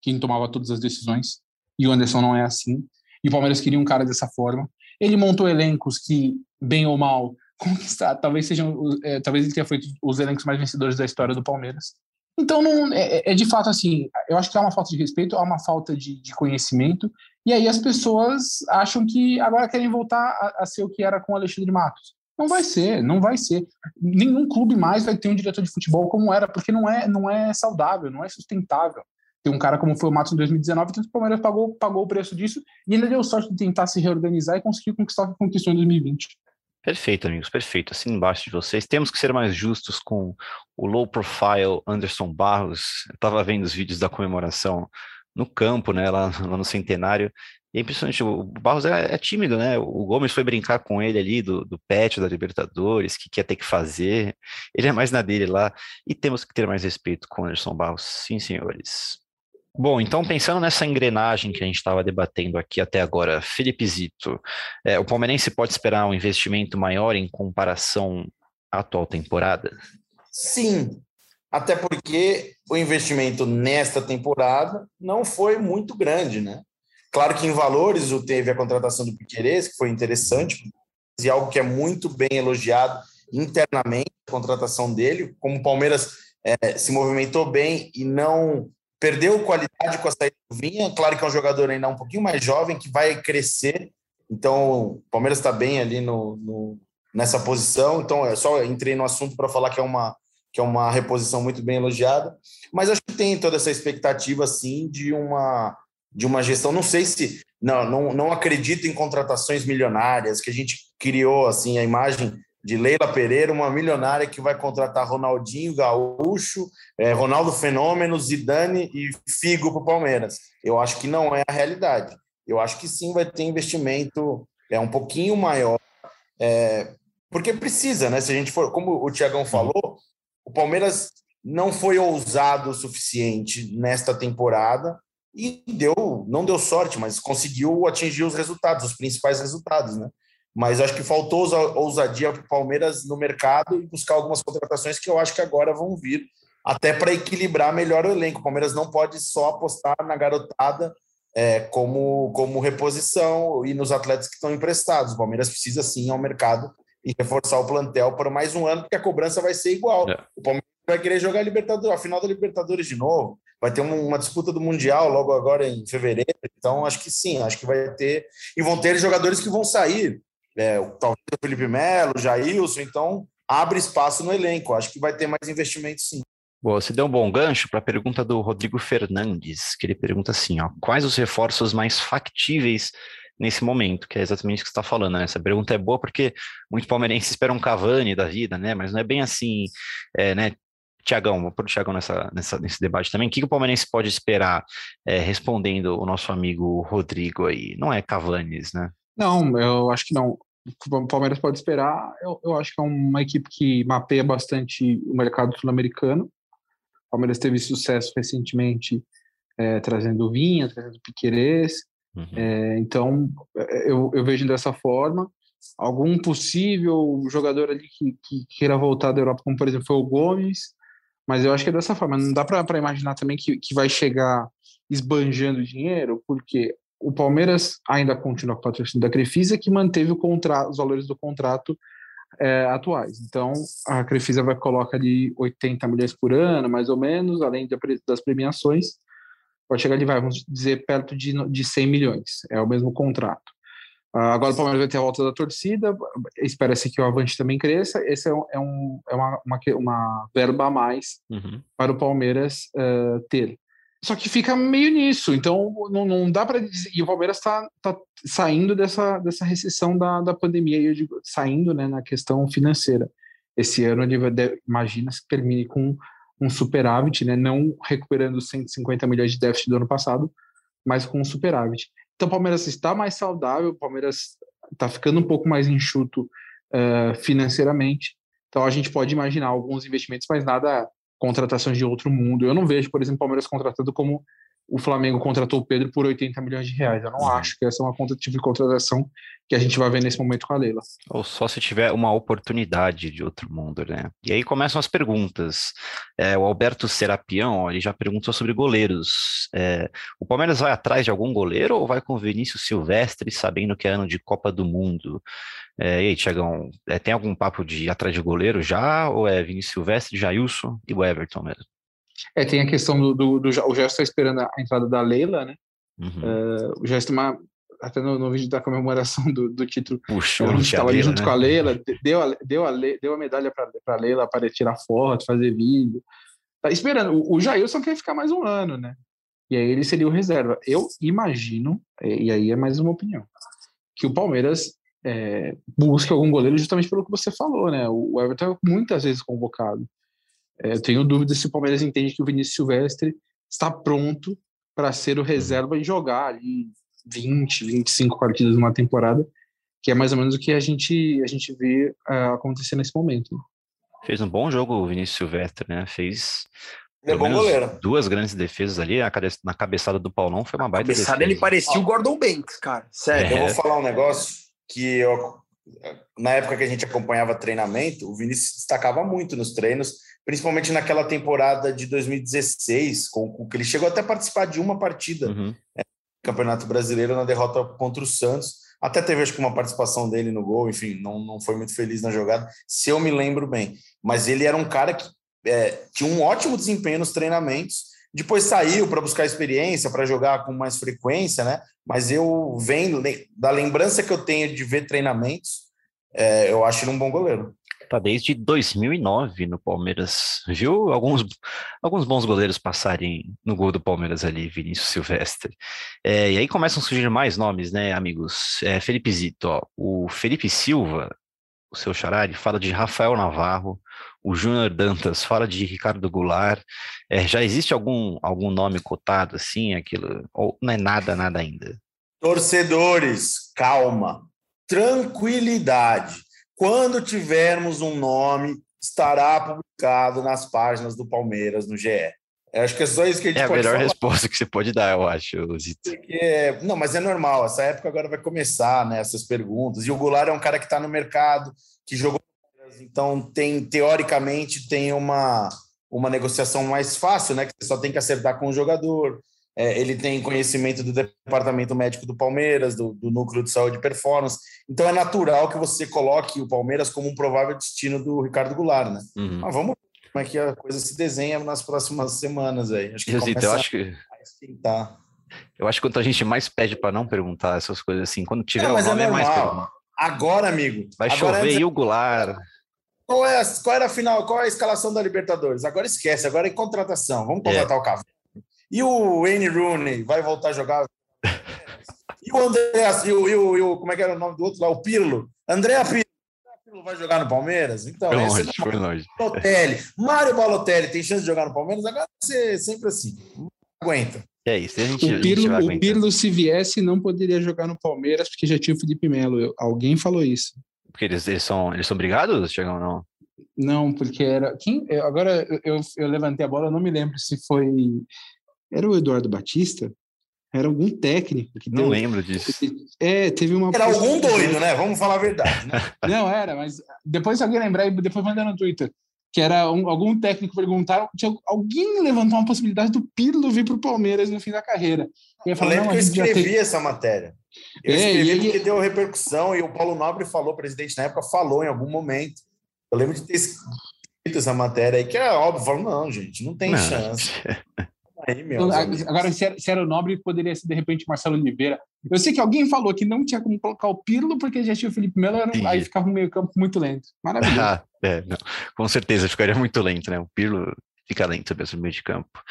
quem tomava todas as decisões, e o Anderson não é assim. E o Palmeiras queria um cara dessa forma. Ele montou elencos que, bem ou mal, *laughs* conquistar, talvez sejam, é, talvez ele tenha feito os elencos mais vencedores da história do Palmeiras. Então, não, é, é, é, de fato assim, eu acho que há uma falta de respeito, há uma falta de, de conhecimento, e aí as pessoas acham que agora querem voltar a, a, ser o que era com o Alexandre Matos. Não vai ser, não vai ser. Nenhum clube mais vai ter um diretor de futebol como era, porque não é, não é saudável, não é sustentável. Tem um cara como foi o Matos em 2019, então o Palmeiras pagou, pagou o preço disso e ainda deu sorte de tentar se reorganizar e conseguir conquistar o que conquistou em 2020. Perfeito, amigos, perfeito. Assim embaixo de vocês. Temos que ser mais justos com o low profile Anderson Barros. Eu estava vendo os vídeos da comemoração no campo, né, lá, lá no centenário. E é impressionante, o Barros é, é, tímido, né? O Gomes foi brincar com ele ali do, do pet da Libertadores, que quer ter que fazer. Ele é mais na dele lá. E temos que ter mais respeito com o Anderson Barros, sim, senhores. Bom, então pensando nessa engrenagem que a gente estava debatendo aqui até agora, Felipe Zito, é, o palmeirense pode esperar um investimento maior em comparação à atual temporada? Sim, até porque o investimento nesta temporada não foi muito grande, né? Claro que em valores teve a contratação do Piqueires, que foi interessante, e algo que é muito bem elogiado internamente, a contratação dele, como o Palmeiras é, se movimentou bem e não perdeu qualidade com a saída do Vinha. Claro que é um jogador ainda um pouquinho mais jovem, que vai crescer. Então, o Palmeiras está bem ali no, no, nessa posição. Então, é só entrei no assunto para falar que é uma que é uma reposição muito bem elogiada. Mas acho que tem toda essa expectativa, sim, de uma de uma gestão. Não sei se não, não, não acredito em contratações milionárias que a gente criou assim a imagem de Leila Pereira, uma milionária que vai contratar Ronaldinho Gaúcho, é, Ronaldo Fenômeno, Zidane e Figo para o Palmeiras. Eu acho que não é a realidade. Eu acho que sim vai ter investimento é um pouquinho maior, é, porque precisa, né? Se a gente for, como o Tiagão falou, o Palmeiras não foi ousado o suficiente nesta temporada e deu, não deu sorte, mas conseguiu atingir os resultados, os principais resultados, né? mas acho que faltou ousadia para o Palmeiras no mercado e buscar algumas contratações que eu acho que agora vão vir, até para equilibrar melhor o elenco. O Palmeiras não pode só apostar na garotada é, como, como reposição e nos atletas que estão emprestados. O Palmeiras precisa sim ir ao mercado e reforçar o plantel por mais um ano, porque a cobrança vai ser igual. É. O Palmeiras vai querer jogar a Libertadores, a final da Libertadores de novo. Vai ter uma disputa do Mundial logo agora em fevereiro. Então, acho que sim, acho que vai ter. E vão ter jogadores que vão sair é, talvez o Felipe Melo, Jailson, então abre espaço no elenco. Acho que vai ter mais investimento sim. Boa, você deu um bom gancho para a pergunta do Rodrigo Fernandes, que ele pergunta assim: ó, quais os reforços mais factíveis nesse momento? Que é exatamente o que você está falando. Né? Essa pergunta é boa porque muito palmeirense espera um Cavani da vida, né? Mas não é bem assim, é, né? Tiagão, vou pôr o Tiagão nessa, nessa, nesse debate também. O que, o palmeirense pode esperar, é, respondendo o nosso amigo Rodrigo aí? Não é Cavanis, né? Não, eu acho que não. O Palmeiras pode esperar. Eu, eu acho que é uma equipe que mapeia bastante o mercado sul-americano. O Palmeiras teve sucesso recentemente é, trazendo Vinha, trazendo Piquerez. Uhum. É, então, eu, eu vejo dessa forma. Algum possível jogador ali que, que queira voltar da Europa, como por exemplo foi o Gomes, mas eu acho que é dessa forma. Não dá para imaginar também que, que vai chegar esbanjando dinheiro, porque o Palmeiras ainda continua com o patrocínio da Crefisa, que manteve o os valores do contrato é, atuais. Então, a Crefisa vai colocar ali 80 milhões por ano, mais ou menos, além de, das premiações, pode chegar ali, vai, vamos dizer, perto de, de 100 milhões. É o mesmo contrato. Uh, agora o Palmeiras vai ter a volta da torcida, espera-se que o Avante também cresça. Esse é, um, é, um, é uma, uma, uma, verba a mais uhum. para o Palmeiras uh, ter. Só que fica meio nisso, então não, não dá para dizer. E o Palmeiras está tá saindo dessa, dessa recessão da, da pandemia, eu digo, saindo né, na questão financeira. Esse ano ele imagina se termine com um superávit, né, não recuperando 150 milhões de déficit do ano passado, mas com um superávit. Então, o Palmeiras está mais saudável, o Palmeiras está ficando um pouco mais enxuto uh, financeiramente. Então, a gente pode imaginar alguns investimentos, mas nada contratações de outro mundo. Eu não vejo, por exemplo, o Palmeiras contratando como o Flamengo contratou o Pedro por 80 milhões de reais. Eu não acho que essa é uma conta tipo de contratação que a gente vai ver nesse momento com a Leila. Ou só se tiver uma oportunidade de outro mundo, né? E aí começam as perguntas. É, o Alberto Serapião, ele já perguntou sobre goleiros. É, o Palmeiras vai atrás de algum goleiro ou vai com o Vinícius Silvestre, sabendo que é ano de Copa do Mundo? É, e aí, Tiagão, é, tem algum papo de ir atrás de goleiro já? Ou é Vinícius Silvestre, Jailson e o Everton mesmo? É, tem a questão do, do, do o Gerson está esperando a entrada da Leila, né? Uhum. Uh, o Gerson, uma, até no, no, vídeo da comemoração do, do título, Puxa, a gente estava ali junto né? com a Leila, deu a, deu a, deu a medalha para a Leila para tirar foto, fazer vídeo. Tá esperando. O, o Jailson quer ficar mais um ano, né? E aí ele seria o reserva. Eu imagino, e aí é mais uma opinião, que o Palmeiras é, busque algum goleiro justamente pelo que você falou, né? O Everton é muitas vezes convocado. É, eu tenho dúvida se o Palmeiras entende que o Vinícius Silvestre está pronto para ser o reserva e jogar ali 20, 25 partidas numa temporada, que é mais ou menos o que a gente, a gente vê uh, acontecer nesse momento. Fez um bom jogo o Vinícius Silvestre, né? Fez é bom goleiro. duas grandes defesas ali, na cabeçada do Paulão foi uma baita cabeçada defesa. ele parecia o Gordon Banks, cara. Sério. É. Eu vou falar um negócio que eu, na época que a gente acompanhava treinamento, o Vinícius destacava muito nos treinos, principalmente naquela temporada de 2016, com, com que ele chegou até a participar de uma partida uhum. é, Campeonato Brasileiro na derrota contra o Santos. Até teve acho que uma participação dele no gol, enfim, não, não foi muito feliz na jogada, se eu me lembro bem. Mas ele era um cara que é, tinha um ótimo desempenho nos treinamentos. Depois saiu para buscar experiência, para jogar com mais frequência, né? Mas eu venho da lembrança que eu tenho de ver treinamentos, é, eu acho ele um bom goleiro tá desde 2009 no Palmeiras. Viu alguns, alguns bons goleiros passarem no gol do Palmeiras ali, Vinícius Silvestre. É, e aí começam a surgir mais nomes, né, amigos? É, Felipe Zito, ó, o Felipe Silva, o seu charade, fala de Rafael Navarro, o Júnior Dantas fala de Ricardo Goulart. É, já existe algum, algum nome cotado assim, aquilo? Ou não é nada, nada ainda? Torcedores, calma, tranquilidade. Quando tivermos um nome, estará publicado nas páginas do Palmeiras no GE. Eu acho que é só isso que a gente É a pode melhor falar. resposta que você pode dar, eu acho, Zito. Porque, não, mas é normal. Essa época agora vai começar, né? Essas perguntas. E o Goulart é um cara que está no mercado, que jogou. Então, tem, teoricamente, tem uma, uma negociação mais fácil, né? Que você só tem que acertar com o jogador. É, ele tem conhecimento do departamento médico do Palmeiras, do, do, núcleo de saúde e performance. Então é natural que você coloque o Palmeiras como um provável destino do Ricardo Goulart, né? Uhum. Mas vamos ver como é que a coisa se desenha nas próximas semanas aí. Acho que eu acho que eu acho que quanto a gente mais pede para não perguntar essas coisas assim, quando tiver é, o nome é, é mais pergunta. Agora, amigo. Vai agora chover e o Goulart. Qual é, qual era a final? Qual é a escalação da Libertadores? Agora esquece, agora é contratação. Vamos contratar é. o Cavani. E o Wayne Rooney vai voltar a jogar? *laughs* E o André, e o, e o, e o, como é que era o nome do outro lá? O Pirlo. André Pirlo vai jogar no Palmeiras? Então, foi longe, é foi longe. Balotelli. Mário Balotelli tem chance de jogar no Palmeiras? Agora vai ser sempre assim. Aguenta. É isso. A gente, o Pirlo, o Pirlo, se viesse, não poderia jogar no Palmeiras porque já tinha o Felipe Melo. Alguém falou isso. Porque eles, eles, são, eles são brigados, Chegam não? Não, porque era. Quem, agora eu, eu levantei a bola, não me lembro se foi era o Eduardo Batista? Era algum técnico que Não deu... lembro disso. É, teve uma. Era algum doido, né? Vamos falar a verdade. Né? *laughs* Não, era, mas depois se alguém lembrar, depois manda no Twitter. que era um, algum técnico perguntaram, tinha, alguém levantou uma possibilidade do Pirlo vir para o Palmeiras no fim da carreira. Eu, eu lembro que eu escrevi tem... essa matéria. Eu é, escrevi ele... porque deu repercussão e o Paulo Nobre falou, o presidente na época falou em algum momento. Eu lembro de ter escrito essa matéria aí, que é óbvio, falou, não, gente, não tem não. chance. *laughs* Aí, meu, Agora, se era, se era, o Nobre, poderia ser, de repente, Marcelo Oliveira. Eu sei que alguém falou que não tinha como colocar o Pirlo, porque já tinha o Felipe Melo, aí ficava um meio campo muito lento. Maravilhoso. *laughs* Ah, é, com certeza, ficaria muito lento, né? O Pirlo fica lento mesmo no meio de campo.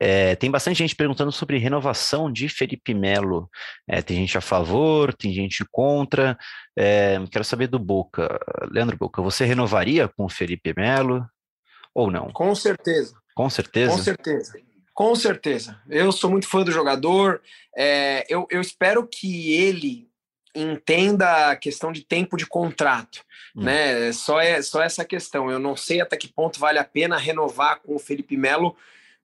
É, tem bastante gente perguntando sobre renovação de Felipe Melo. É, tem gente a favor, tem gente contra. É, quero saber do Boca. Leandro Boca, você renovaria com o Felipe Melo ou não? Com certeza. Com certeza? Com certeza. Com certeza. Eu sou muito fã do jogador. É, eu, eu espero que ele entenda a questão de tempo de contrato, hum. né? Só é só essa questão. Eu não sei até que ponto vale a pena renovar com o Felipe Melo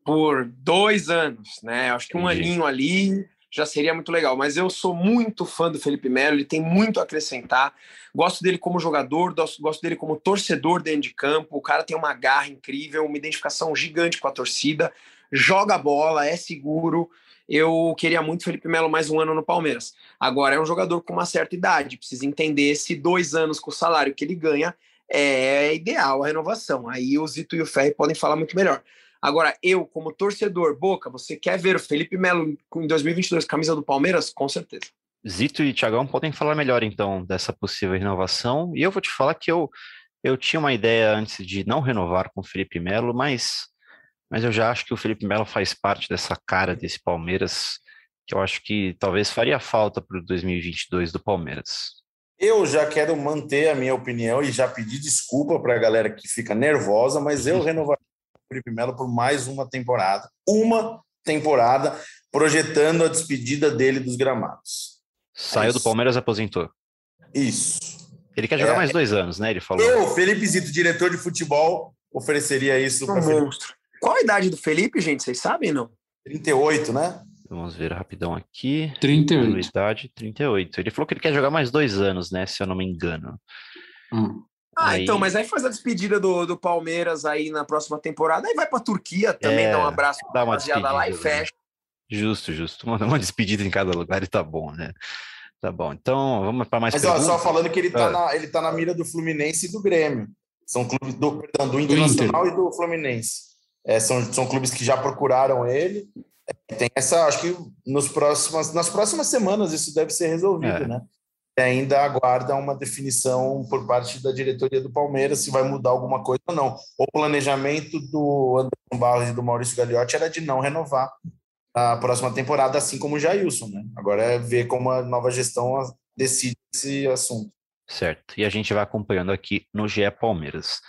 por dois anos, né? Acho que um Entendi. aninho ali já seria muito legal. Mas eu sou muito fã do Felipe Melo, ele tem muito a acrescentar. Gosto dele como jogador, gosto dele como torcedor dentro de campo. O cara tem uma garra incrível, uma identificação gigante com a torcida joga bola, é seguro. Eu queria muito Felipe Melo mais um ano no Palmeiras. Agora é um jogador com uma certa idade, precisa entender se dois anos com o salário que ele ganha é ideal a renovação. Aí o Zito e o Ferri podem falar muito melhor. Agora, eu, como torcedor, Boca, você quer ver o Felipe Melo em 2022 camisa do Palmeiras? Com certeza. Zito e Thiagão podem falar melhor, então, dessa possível renovação. E eu vou te falar que eu, eu tinha uma ideia antes de não renovar com o Felipe Melo, mas mas eu já acho que o Felipe Melo faz parte dessa cara desse Palmeiras, que eu acho que talvez faria falta para o 2022 do Palmeiras. Eu já quero manter a minha opinião e já pedir desculpa para a galera que fica nervosa, mas eu renovaria o Felipe Melo por mais uma temporada. Uma temporada, projetando a despedida dele dos gramados. Saiu é do Palmeiras aposentou. Isso. Ele quer jogar é, mais dois anos, né? Ele falou. Eu, Felipe Zito, diretor de futebol, ofereceria isso para monstro. Qual a idade do Felipe, gente? Vocês sabem, não? 38, né? Vamos ver rapidão aqui. 38. Idade 38. Ele falou que ele quer jogar mais dois anos, né? Se eu não me engano. Hum. Ah, aí... então, mas aí faz a despedida do, do Palmeiras aí na próxima temporada, aí vai pra Turquia também, é, dá um abraço dá uma despedida lá e fecha. Justo, justo. Uma, uma despedida em cada lugar e tá bom, né? Tá bom. Então, vamos para mais Mas ó, só falando que ele tá, ah. na, ele tá na mira do Fluminense e do Grêmio. São clubes do, perdão, do Internacional do e do Fluminense. É, são, são clubes que já procuraram ele. É, tem essa, acho que nos próximas, nas próximas semanas isso deve ser resolvido, é. né? E ainda aguarda uma definição por parte da diretoria do Palmeiras se vai mudar alguma coisa ou não. O planejamento do Anderson Barros e do Maurício Gagliotti era de não renovar a próxima temporada, assim como o Jailson, né? Agora é ver como a nova gestão decide esse assunto. Certo. E a gente vai acompanhando aqui no GE Palmeiras.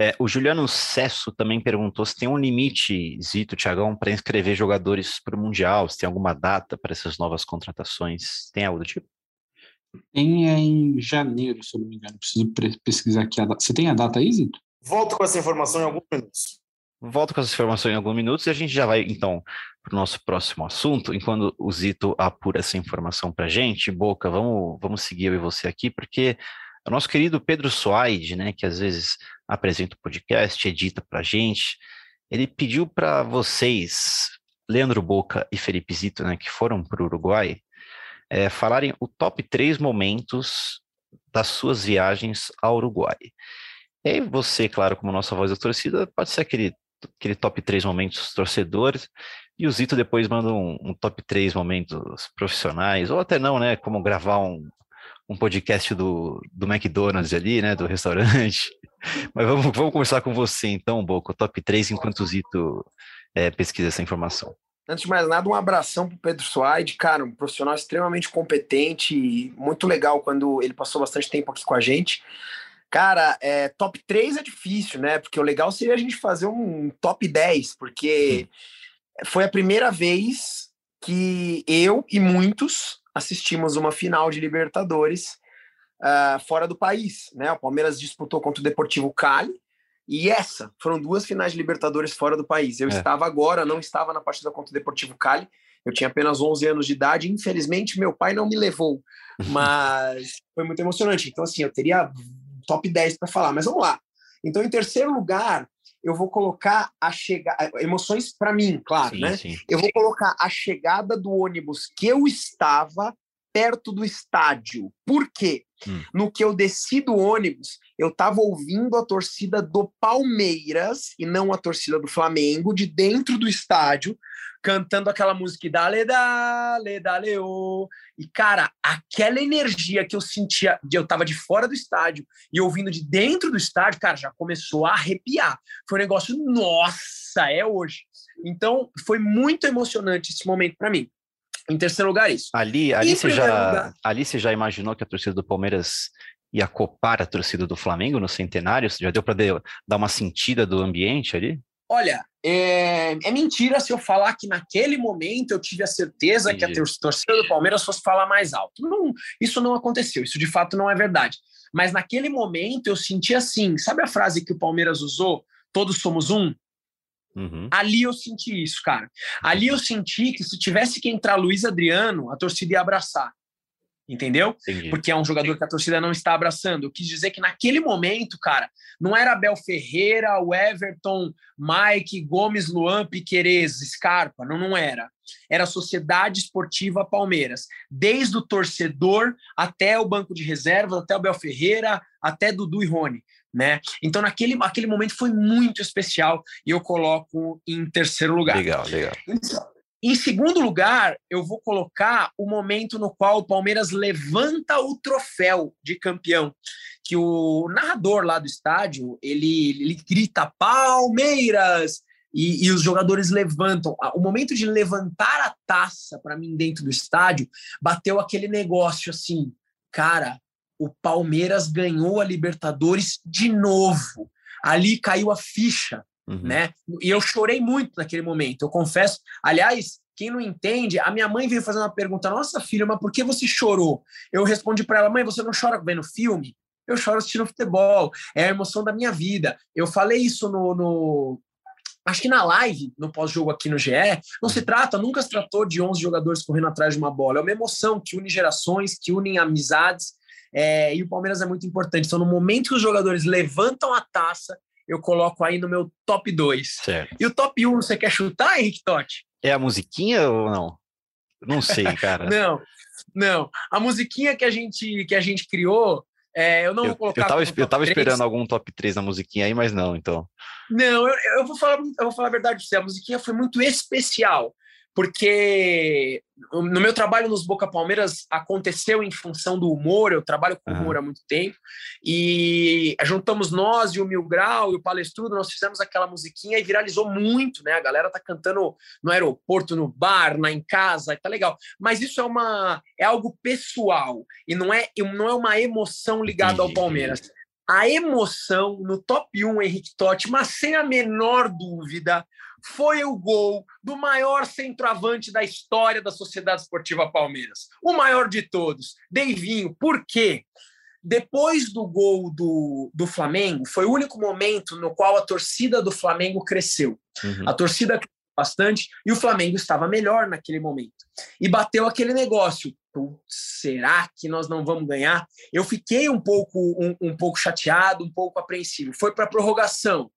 É, o Juliano Cesso também perguntou se tem um limite, Zito, Tiagão, para inscrever jogadores para o Mundial, se tem alguma data para essas novas contratações. Tem algo do tipo? Tem é em janeiro, se eu não me engano. Preciso pesquisar aqui a data. Você tem a data aí, Zito? Volto com essa informação em alguns minutos. Volto com essa informação em alguns minutos e a gente já vai, então, para o nosso próximo assunto. Enquanto o Zito apura essa informação para a gente, Boca, vamos, vamos seguir eu e você aqui, porque o nosso querido Pedro Soaide, né, que às vezes apresenta o podcast, edita para gente, ele pediu para vocês, Leandro Boca e Felipe Zito, né, que foram para o Uruguai, é, falarem o top 3 momentos das suas viagens ao Uruguai. E aí você, claro, como nossa voz da torcida, pode ser aquele, aquele top 3 momentos torcedores, e o Zito depois manda um, um, top 3 momentos profissionais, ou até não, né? Como gravar um, um podcast do, do McDonald's ali, né? Do restaurante. *laughs* Mas vamos, vamos conversar com você então, Boco, top 3, enquanto o Zito é, pesquisa essa informação. Antes de mais nada, um abração para o Pedro Suaide, cara, um profissional extremamente competente e muito legal quando ele passou bastante tempo aqui com a gente. Cara, é, top 3 é difícil, né? Porque o legal seria a gente fazer um top 10, porque foi a primeira vez que eu e muitos assistimos uma final de Libertadores uh, fora do país. Né? O Palmeiras disputou contra o Deportivo Cali, e essa foram duas finais de Libertadores fora do país. Eu é. estava agora, não estava na partida contra o Deportivo Cali. Eu tinha apenas 11 anos de idade. Infelizmente, meu pai não me levou, *laughs* mas foi muito emocionante. Então, assim, eu teria top 10 para falar. Mas vamos lá. Então, em terceiro lugar, eu vou colocar a chegada. Emoções para mim, claro, Sim, né? sim. Eu vou colocar a chegada do ônibus que eu estava perto do estádio. Por quê? Hum. No que eu desci do ônibus, eu estava ouvindo a torcida do Palmeiras e não a torcida do Flamengo, de dentro do estádio, cantando aquela música Dale, Dale, Dale, oh. E, cara, aquela energia que eu sentia, de eu estava de fora do estádio e ouvindo de dentro do estádio, cara, já começou a arrepiar. Foi um negócio, nossa, é hoje. Então, foi muito emocionante esse momento para mim. Em terceiro lugar, isso. Ali, ali, você já, lugar- ali você já imaginou que a torcida do Palmeiras ia copar a torcida do Flamengo no centenário? Já deu para dar uma sentida do ambiente ali? Olha, é, é mentira se eu falar que naquele momento eu tive a certeza que a Entendi. tor- torcida do Palmeiras fosse falar mais alto. Não, isso não aconteceu, isso de fato não é verdade. Mas naquele momento eu senti assim, sabe a frase que o Palmeiras usou? Todos somos um? Uhum. Ali eu senti isso, cara. Ali eu senti que se tivesse que entrar Luiz Adriano, a torcida ia abraçar. Entendeu? Entendi. porque é um jogador que a torcida não está abraçando. Eu quis dizer que naquele momento, cara, não era Abel Ferreira, o Everton, Mike, Gomes, Luan, Piquerez, Scarpa, não, não era. Era a Sociedade Esportiva Palmeiras, desde o torcedor até o banco de reservas, até o Abel Ferreira, até Dudu e Rony, né? Então naquele aquele momento foi muito especial e eu coloco em terceiro lugar. Legal, legal. Em segundo lugar, eu vou colocar o momento no qual o Palmeiras levanta o troféu de campeão, que o narrador lá do estádio ele, ele grita Palmeiras e, e os jogadores levantam. O momento de levantar a taça para mim dentro do estádio bateu aquele negócio assim, cara, o Palmeiras ganhou a Libertadores de novo. Ali caiu a ficha Uhum. né? E eu chorei muito naquele momento, eu confesso. Aliás, quem não entende, a minha mãe veio fazer uma pergunta: Nossa filha, mas por que você chorou? Eu respondi para ela: Mãe, você não chora vendo filme? Eu choro assistindo futebol, é a emoção da minha vida. Eu falei isso no. no acho que na live, no pós-jogo aqui no GE, não se trata, nunca se tratou de 11 jogadores correndo atrás de uma bola. É uma emoção que une gerações, que une amizades. É, e o Palmeiras é muito importante. Então, no momento que os jogadores levantam a taça, eu coloco aí no meu top 2. Certo. E o top 1, você quer chutar, Henrique Totti? É a musiquinha ou não? Não sei, cara. *laughs* Não, não. A musiquinha que a gente, que a gente criou, é, eu não eu, vou colocar. eu tava, eu tava 3. esperando algum top 3 na musiquinha aí, mas não, então. Não, eu, eu vou falar, eu vou falar a verdade pra você. A musiquinha foi muito especial, porque no meu trabalho nos Boca Palmeiras aconteceu em função do humor. Eu trabalho com humor há muito tempo e juntamos nós e o Mil Grau e o Palestrudo. Nós fizemos aquela musiquinha e viralizou muito, né? A galera tá cantando no aeroporto, no bar, na em casa, tá legal. Mas isso é uma é algo pessoal e não é não é uma emoção ligada ao Palmeiras a emoção no top 1 Henrique Totti, mas sem a menor dúvida, foi o gol do maior centroavante da história da Sociedade Esportiva Palmeiras. O maior de todos, Deivinho. Por quê? Depois do gol do, do Flamengo, foi o único momento no qual a torcida do Flamengo cresceu. Uhum. A torcida bastante e o Flamengo estava melhor naquele momento. E bateu aquele negócio. "Putz, Será que nós não vamos ganhar? Eu fiquei um pouco, um, um pouco chateado, um pouco apreensivo. Foi para a prorrogação.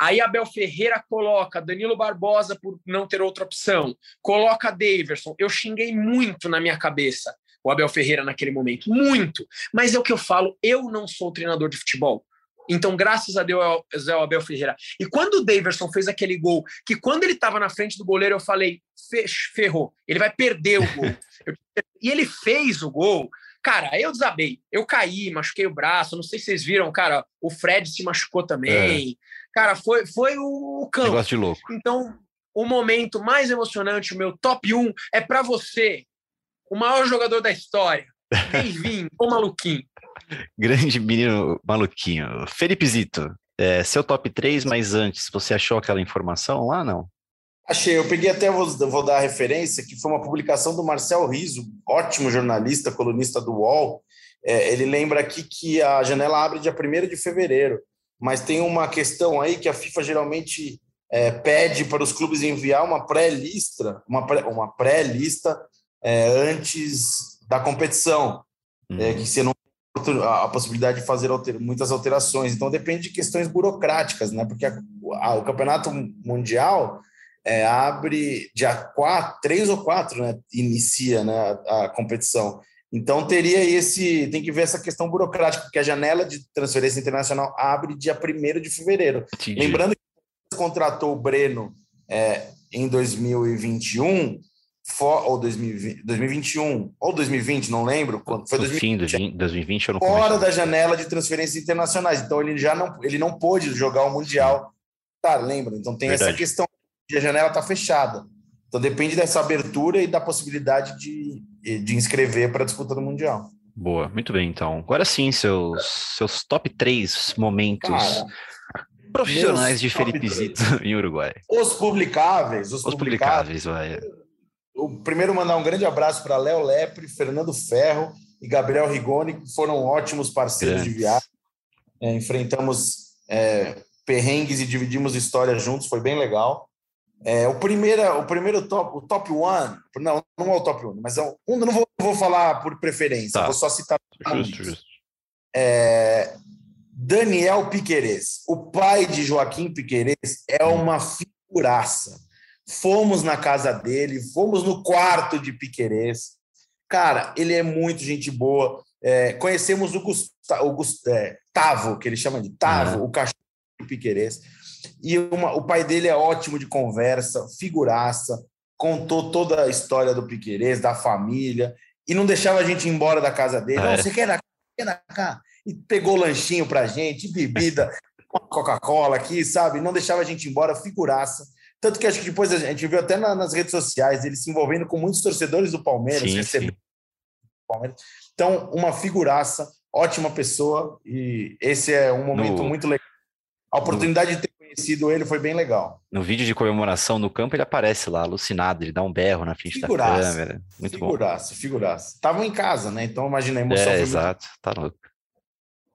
Aí Abel Ferreira coloca Danilo Barbosa por não ter outra opção. Coloca Daverson. Eu xinguei muito na minha cabeça o Abel Ferreira naquele momento. Muito. Mas é o que eu falo, eu não sou treinador de futebol. Então, graças a Deus, Zé Abel Ferreira. E quando o Daverson fez aquele gol, que quando ele estava na frente do goleiro, eu falei, "Fe- ferrou, ele vai perder o gol. *laughs* E ele fez o gol. Cara, eu desabei. Eu caí, machuquei o braço. Não sei se vocês viram, cara. O Fred se machucou também. Cara, foi, foi o, o campo. Negócio de louco. Então, o momento mais emocionante, o meu top 1, é para você, o maior jogador da história. Bem-vindo, o maluquinho. Grande menino maluquinho. Felipe Zito, é, seu top 3, mas antes, você achou aquela informação lá? Não? Achei, eu peguei até, vou, vou dar a referência, que foi uma publicação do Marcel Riso, ótimo jornalista, colunista do UOL. É, ele lembra aqui que a janela abre dia 1 de fevereiro, mas tem uma questão aí que a FIFA geralmente é, pede para os clubes enviar uma pré-lista, uma pré- uma pré-lista é, antes da competição, Uhum. é, que você não a possibilidade de fazer alter, muitas alterações. Então depende de questões burocráticas, né? Porque a, a, o campeonato mundial é, abre dia 4, 3 ou 4, né? Inicia né, a, a, competição. Então teria esse. Tem que ver essa questão burocrática, porque a janela de transferência internacional abre dia 1 de fevereiro. Entendi. Lembrando que contratou o Breno é, em 2021 for, ou 2020, 2021 ou 2020, não lembro quando foi. No 2020, fim de 2020 ou no Fora da janela de transferências internacionais, então ele já não ele não pôde jogar o mundial. Tá, lembra? Então tem Verdade. essa questão de a janela tá fechada. Então depende dessa abertura e da possibilidade de, de inscrever para a disputa do mundial. Boa, muito bem, então. Agora sim, seus, seus top 3 momentos Cara, profissionais de Felipe Zito *laughs* em Uruguai. Os publicáveis, os, os publicáveis, publicáveis vai o primeiro mandar um grande abraço para Léo Lepre, Fernando Ferro e Gabriel Rigoni, que foram ótimos parceiros de viagem. É, enfrentamos é, perrengues e dividimos histórias juntos, foi bem legal. É, o, primeiro, o primeiro top, o top one, não, não é o top one, mas é um, não vou, vou falar por preferência, tá. vou só citar. Justo, justo. É, Daniel Piquerez, o pai de Joaquim Piquerez, é uma figuraça fomos na casa dele, fomos no quarto de Piquerez. Cara, ele é muito gente boa. É, conhecemos o, Gustavo, o é, que ele chama de Tavo, uhum. o cachorro de Piquerez. E uma, o pai dele é ótimo de conversa, figuraça, contou toda a história do Piquerez, da família, e não deixava a gente ir embora da casa dele. Ah, é. Você quer ir cá? E pegou lanchinho pra gente, bebida, *laughs* Coca-Cola aqui, sabe? Não deixava a gente ir embora, figuraça. Tanto que acho que depois a gente viu até nas redes sociais ele se envolvendo com muitos torcedores do Palmeiras, sim, sim. Palmeiras. Então, uma figuraça, ótima pessoa, e esse é um momento no... muito legal. A oportunidade no... de ter conhecido ele foi bem legal. No vídeo de comemoração no campo, ele aparece lá, alucinado, ele dá um berro na frente figuraça, da câmera. Muito figuraça, bom. Figuraça, Estavam em casa, né? Então imagina a emoção. É, exato, muito... tá louco.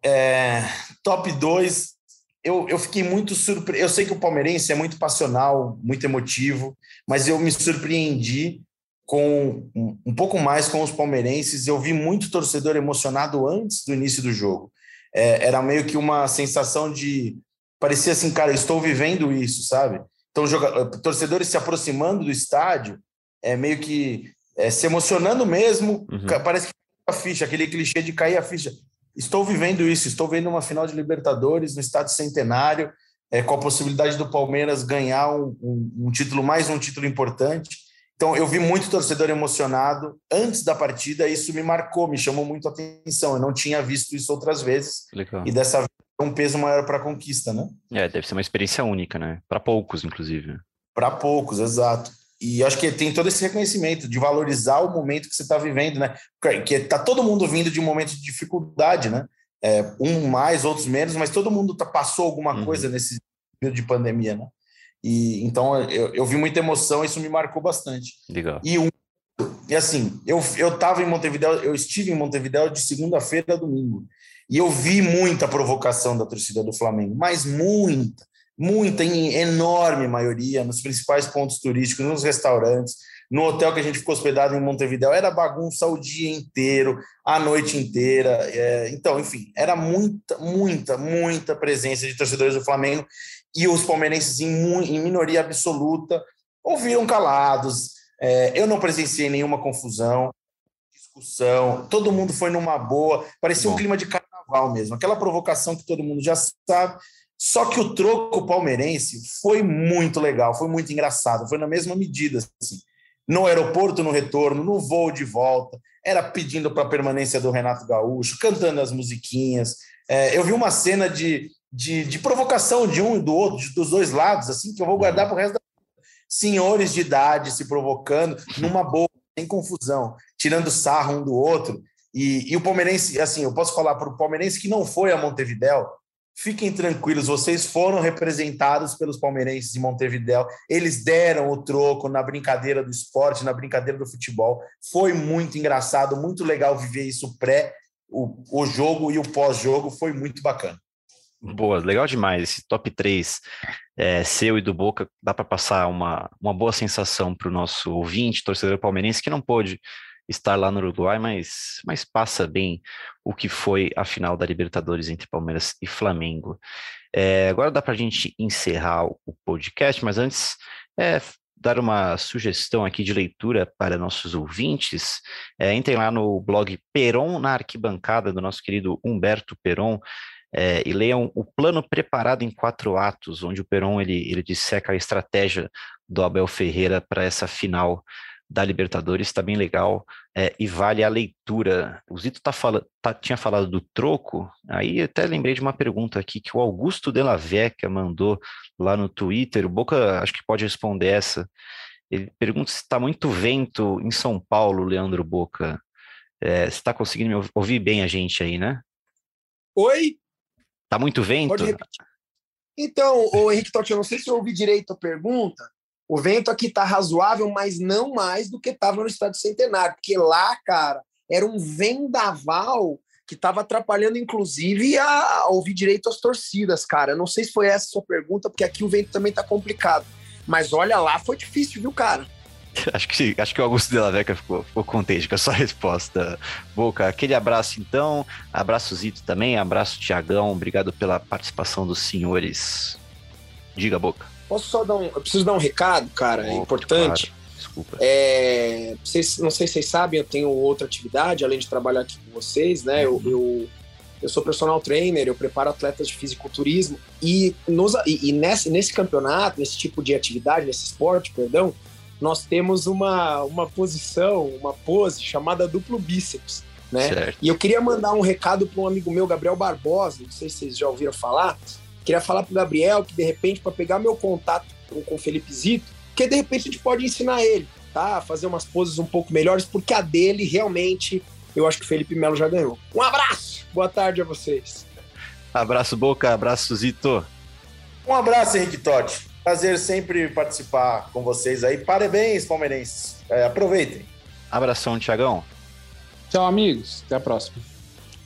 É, top 2, eu, eu fiquei muito surpreso. Eu sei que o palmeirense é muito passional, muito emotivo, mas eu me surpreendi com um, pouco mais com os palmeirenses. Eu vi muito torcedor emocionado antes do início do jogo. É, era meio que uma sensação de. Parecia assim, cara, eu estou vivendo isso, sabe? Então, joga, torcedores se aproximando do estádio, é meio que é, se emocionando mesmo. Uhum. Parece que a ficha, aquele clichê de cair a ficha. Estou vivendo isso, estou vendo uma final de Libertadores no Estádio Centenário, é, com a possibilidade do Palmeiras ganhar um, um, um, título, mais um título importante. Então, eu vi muito torcedor emocionado antes da partida, isso me marcou, me chamou muito a atenção. Eu não tinha visto isso outras vezes, Legal. e dessa vez é um peso maior para a conquista, né? É, deve ser uma experiência única, né? Para poucos, inclusive. Para poucos, exato. E acho que tem todo esse reconhecimento de valorizar o momento que você está vivendo, né? Que está todo mundo vindo de um momento de dificuldade, né? É, um mais, outros menos, mas todo mundo tá, passou alguma uhum. coisa nesse período de pandemia, né? E então eu, eu vi muita emoção, isso me marcou bastante. Legal. E um e assim, eu eu estava em Montevideo, eu estive em Montevideo de segunda-feira a domingo. E eu vi muita provocação da torcida do Flamengo, mas muita muita, em enorme maioria, nos principais pontos turísticos, nos restaurantes, no hotel que a gente ficou hospedado em Montevideo, era bagunça o dia inteiro, a noite inteira. É, então, enfim, era muita, muita, muita presença de torcedores do Flamengo e os palmeirenses em, em minoria absoluta ouviram calados. É, eu não presenciei nenhuma confusão, discussão, todo mundo foi numa boa, parecia Bom. um clima de carnaval mesmo, aquela provocação que todo mundo já sabe só que o troco palmeirense foi muito legal, foi muito engraçado, foi na mesma medida. Assim. No aeroporto, no retorno, no voo de volta, era pedindo para a permanência do Renato Gaúcho, cantando as musiquinhas. É, eu vi uma cena de, de, de, provocação de um e do outro, dos dois lados, assim, que eu vou guardar para o resto da senhores de idade se provocando numa boa, sem confusão, tirando sarro um do outro. E, e o palmeirense, assim, eu posso falar para o palmeirense que não foi a Montevidéu, Fiquem tranquilos, vocês foram representados pelos palmeirenses de Montevidéu. Eles deram o troco na brincadeira do esporte, na brincadeira do futebol. Foi muito engraçado, muito legal viver isso pré o, o jogo e o pós-jogo. Foi muito bacana. Boa, legal demais. Esse top 3 é, seu e do Boca dá para passar uma, uma boa sensação para o nosso ouvinte, torcedor palmeirense, que não pôde estar lá no Uruguai, mas, mas passa bem o que foi a final da Libertadores entre Palmeiras e Flamengo. É, agora dá para a gente encerrar o podcast, mas antes é, dar uma sugestão aqui de leitura para nossos ouvintes. É, entrem lá no blog Peron na arquibancada do nosso querido Humberto Peron. É, e leiam o plano preparado em quatro atos, onde o Peron ele, ele disseca a estratégia do Abel Ferreira para essa final da Libertadores, está bem legal é, e vale a leitura. O Zito tá fala, tá, tinha falado do troco, aí até lembrei de uma pergunta aqui que o Augusto de la Vecchia mandou lá no Twitter, o Boca acho que pode responder essa. Ele pergunta se está muito vento em São Paulo, Leandro Boca. É, você está conseguindo me ouvir bem a gente aí, né? Oi? Tá muito vento? Então, o Henrique Totti, eu não sei se eu ouvi direito a pergunta, o vento aqui está razoável, mas não mais do que estava no estádio Centenário, porque lá, cara, era um vendaval que estava atrapalhando, inclusive, a, ouvir direito as torcidas, cara. Eu não sei se foi essa a sua pergunta, porque aqui o vento também está complicado. Mas olha lá, foi difícil, viu, cara? *laughs* Acho que, acho que o Augusto de la Veca ficou, ficou contente com a sua *laughs* resposta, Boca. Aquele abraço, então. Abraço, Zito, também. Abraço, Tiagão. Obrigado pela participação dos senhores. Diga, Boca. Posso só dar um. Eu preciso dar um recado, cara, é importante. Claro. Desculpa. É, vocês, não sei se vocês sabem, eu tenho outra atividade, além de trabalhar aqui com vocês, né? Eu, eu, eu sou personal trainer, eu preparo atletas de fisiculturismo. E, nos, e, e nesse, nesse campeonato, nesse tipo de atividade, nesse esporte, perdão, nós temos uma, uma posição, uma pose chamada duplo bíceps. Né? E eu queria mandar um recado para um amigo meu, Gabriel Barbosa, não sei se vocês já ouviram falar, Queria falar pro Gabriel que, de repente, para pegar meu contato com o Felipe Zito, que de repente a gente pode ensinar ele, tá? A fazer umas poses um pouco melhores, porque a dele realmente eu acho que o Felipe Melo já ganhou. Um abraço! Boa tarde a vocês. Abraço, Boca. Abraço, Zito. Um abraço, Henrique Totti. Prazer sempre participar com vocês aí. Parabéns, palmeirenses. É, aproveitem. Abração, Tiagão. Tchau, amigos. Até a próxima.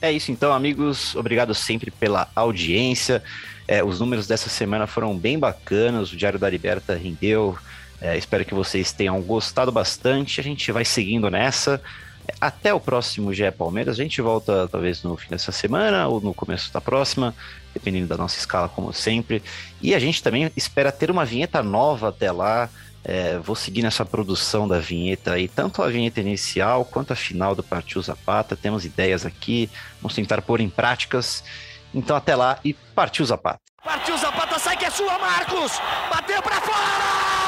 É isso então, amigos. Obrigado sempre pela audiência. É, os números dessa semana foram bem bacanas, o Diário da Liberta rendeu. É, espero que vocês tenham gostado bastante. A gente vai seguindo nessa. Até o próximo GE Palmeiras. A gente volta talvez no fim dessa semana ou no começo da próxima, dependendo da nossa escala, como sempre. E a gente também espera ter uma vinheta nova até lá. É, vou seguir nessa produção da vinheta aí, tanto a vinheta inicial quanto a final do Partiu Zapata. Temos ideias aqui, vamos tentar pôr em práticas. Então até lá e partiu Zapata. Partiu Zapata, sai que é sua, Marcos! Bateu para fora!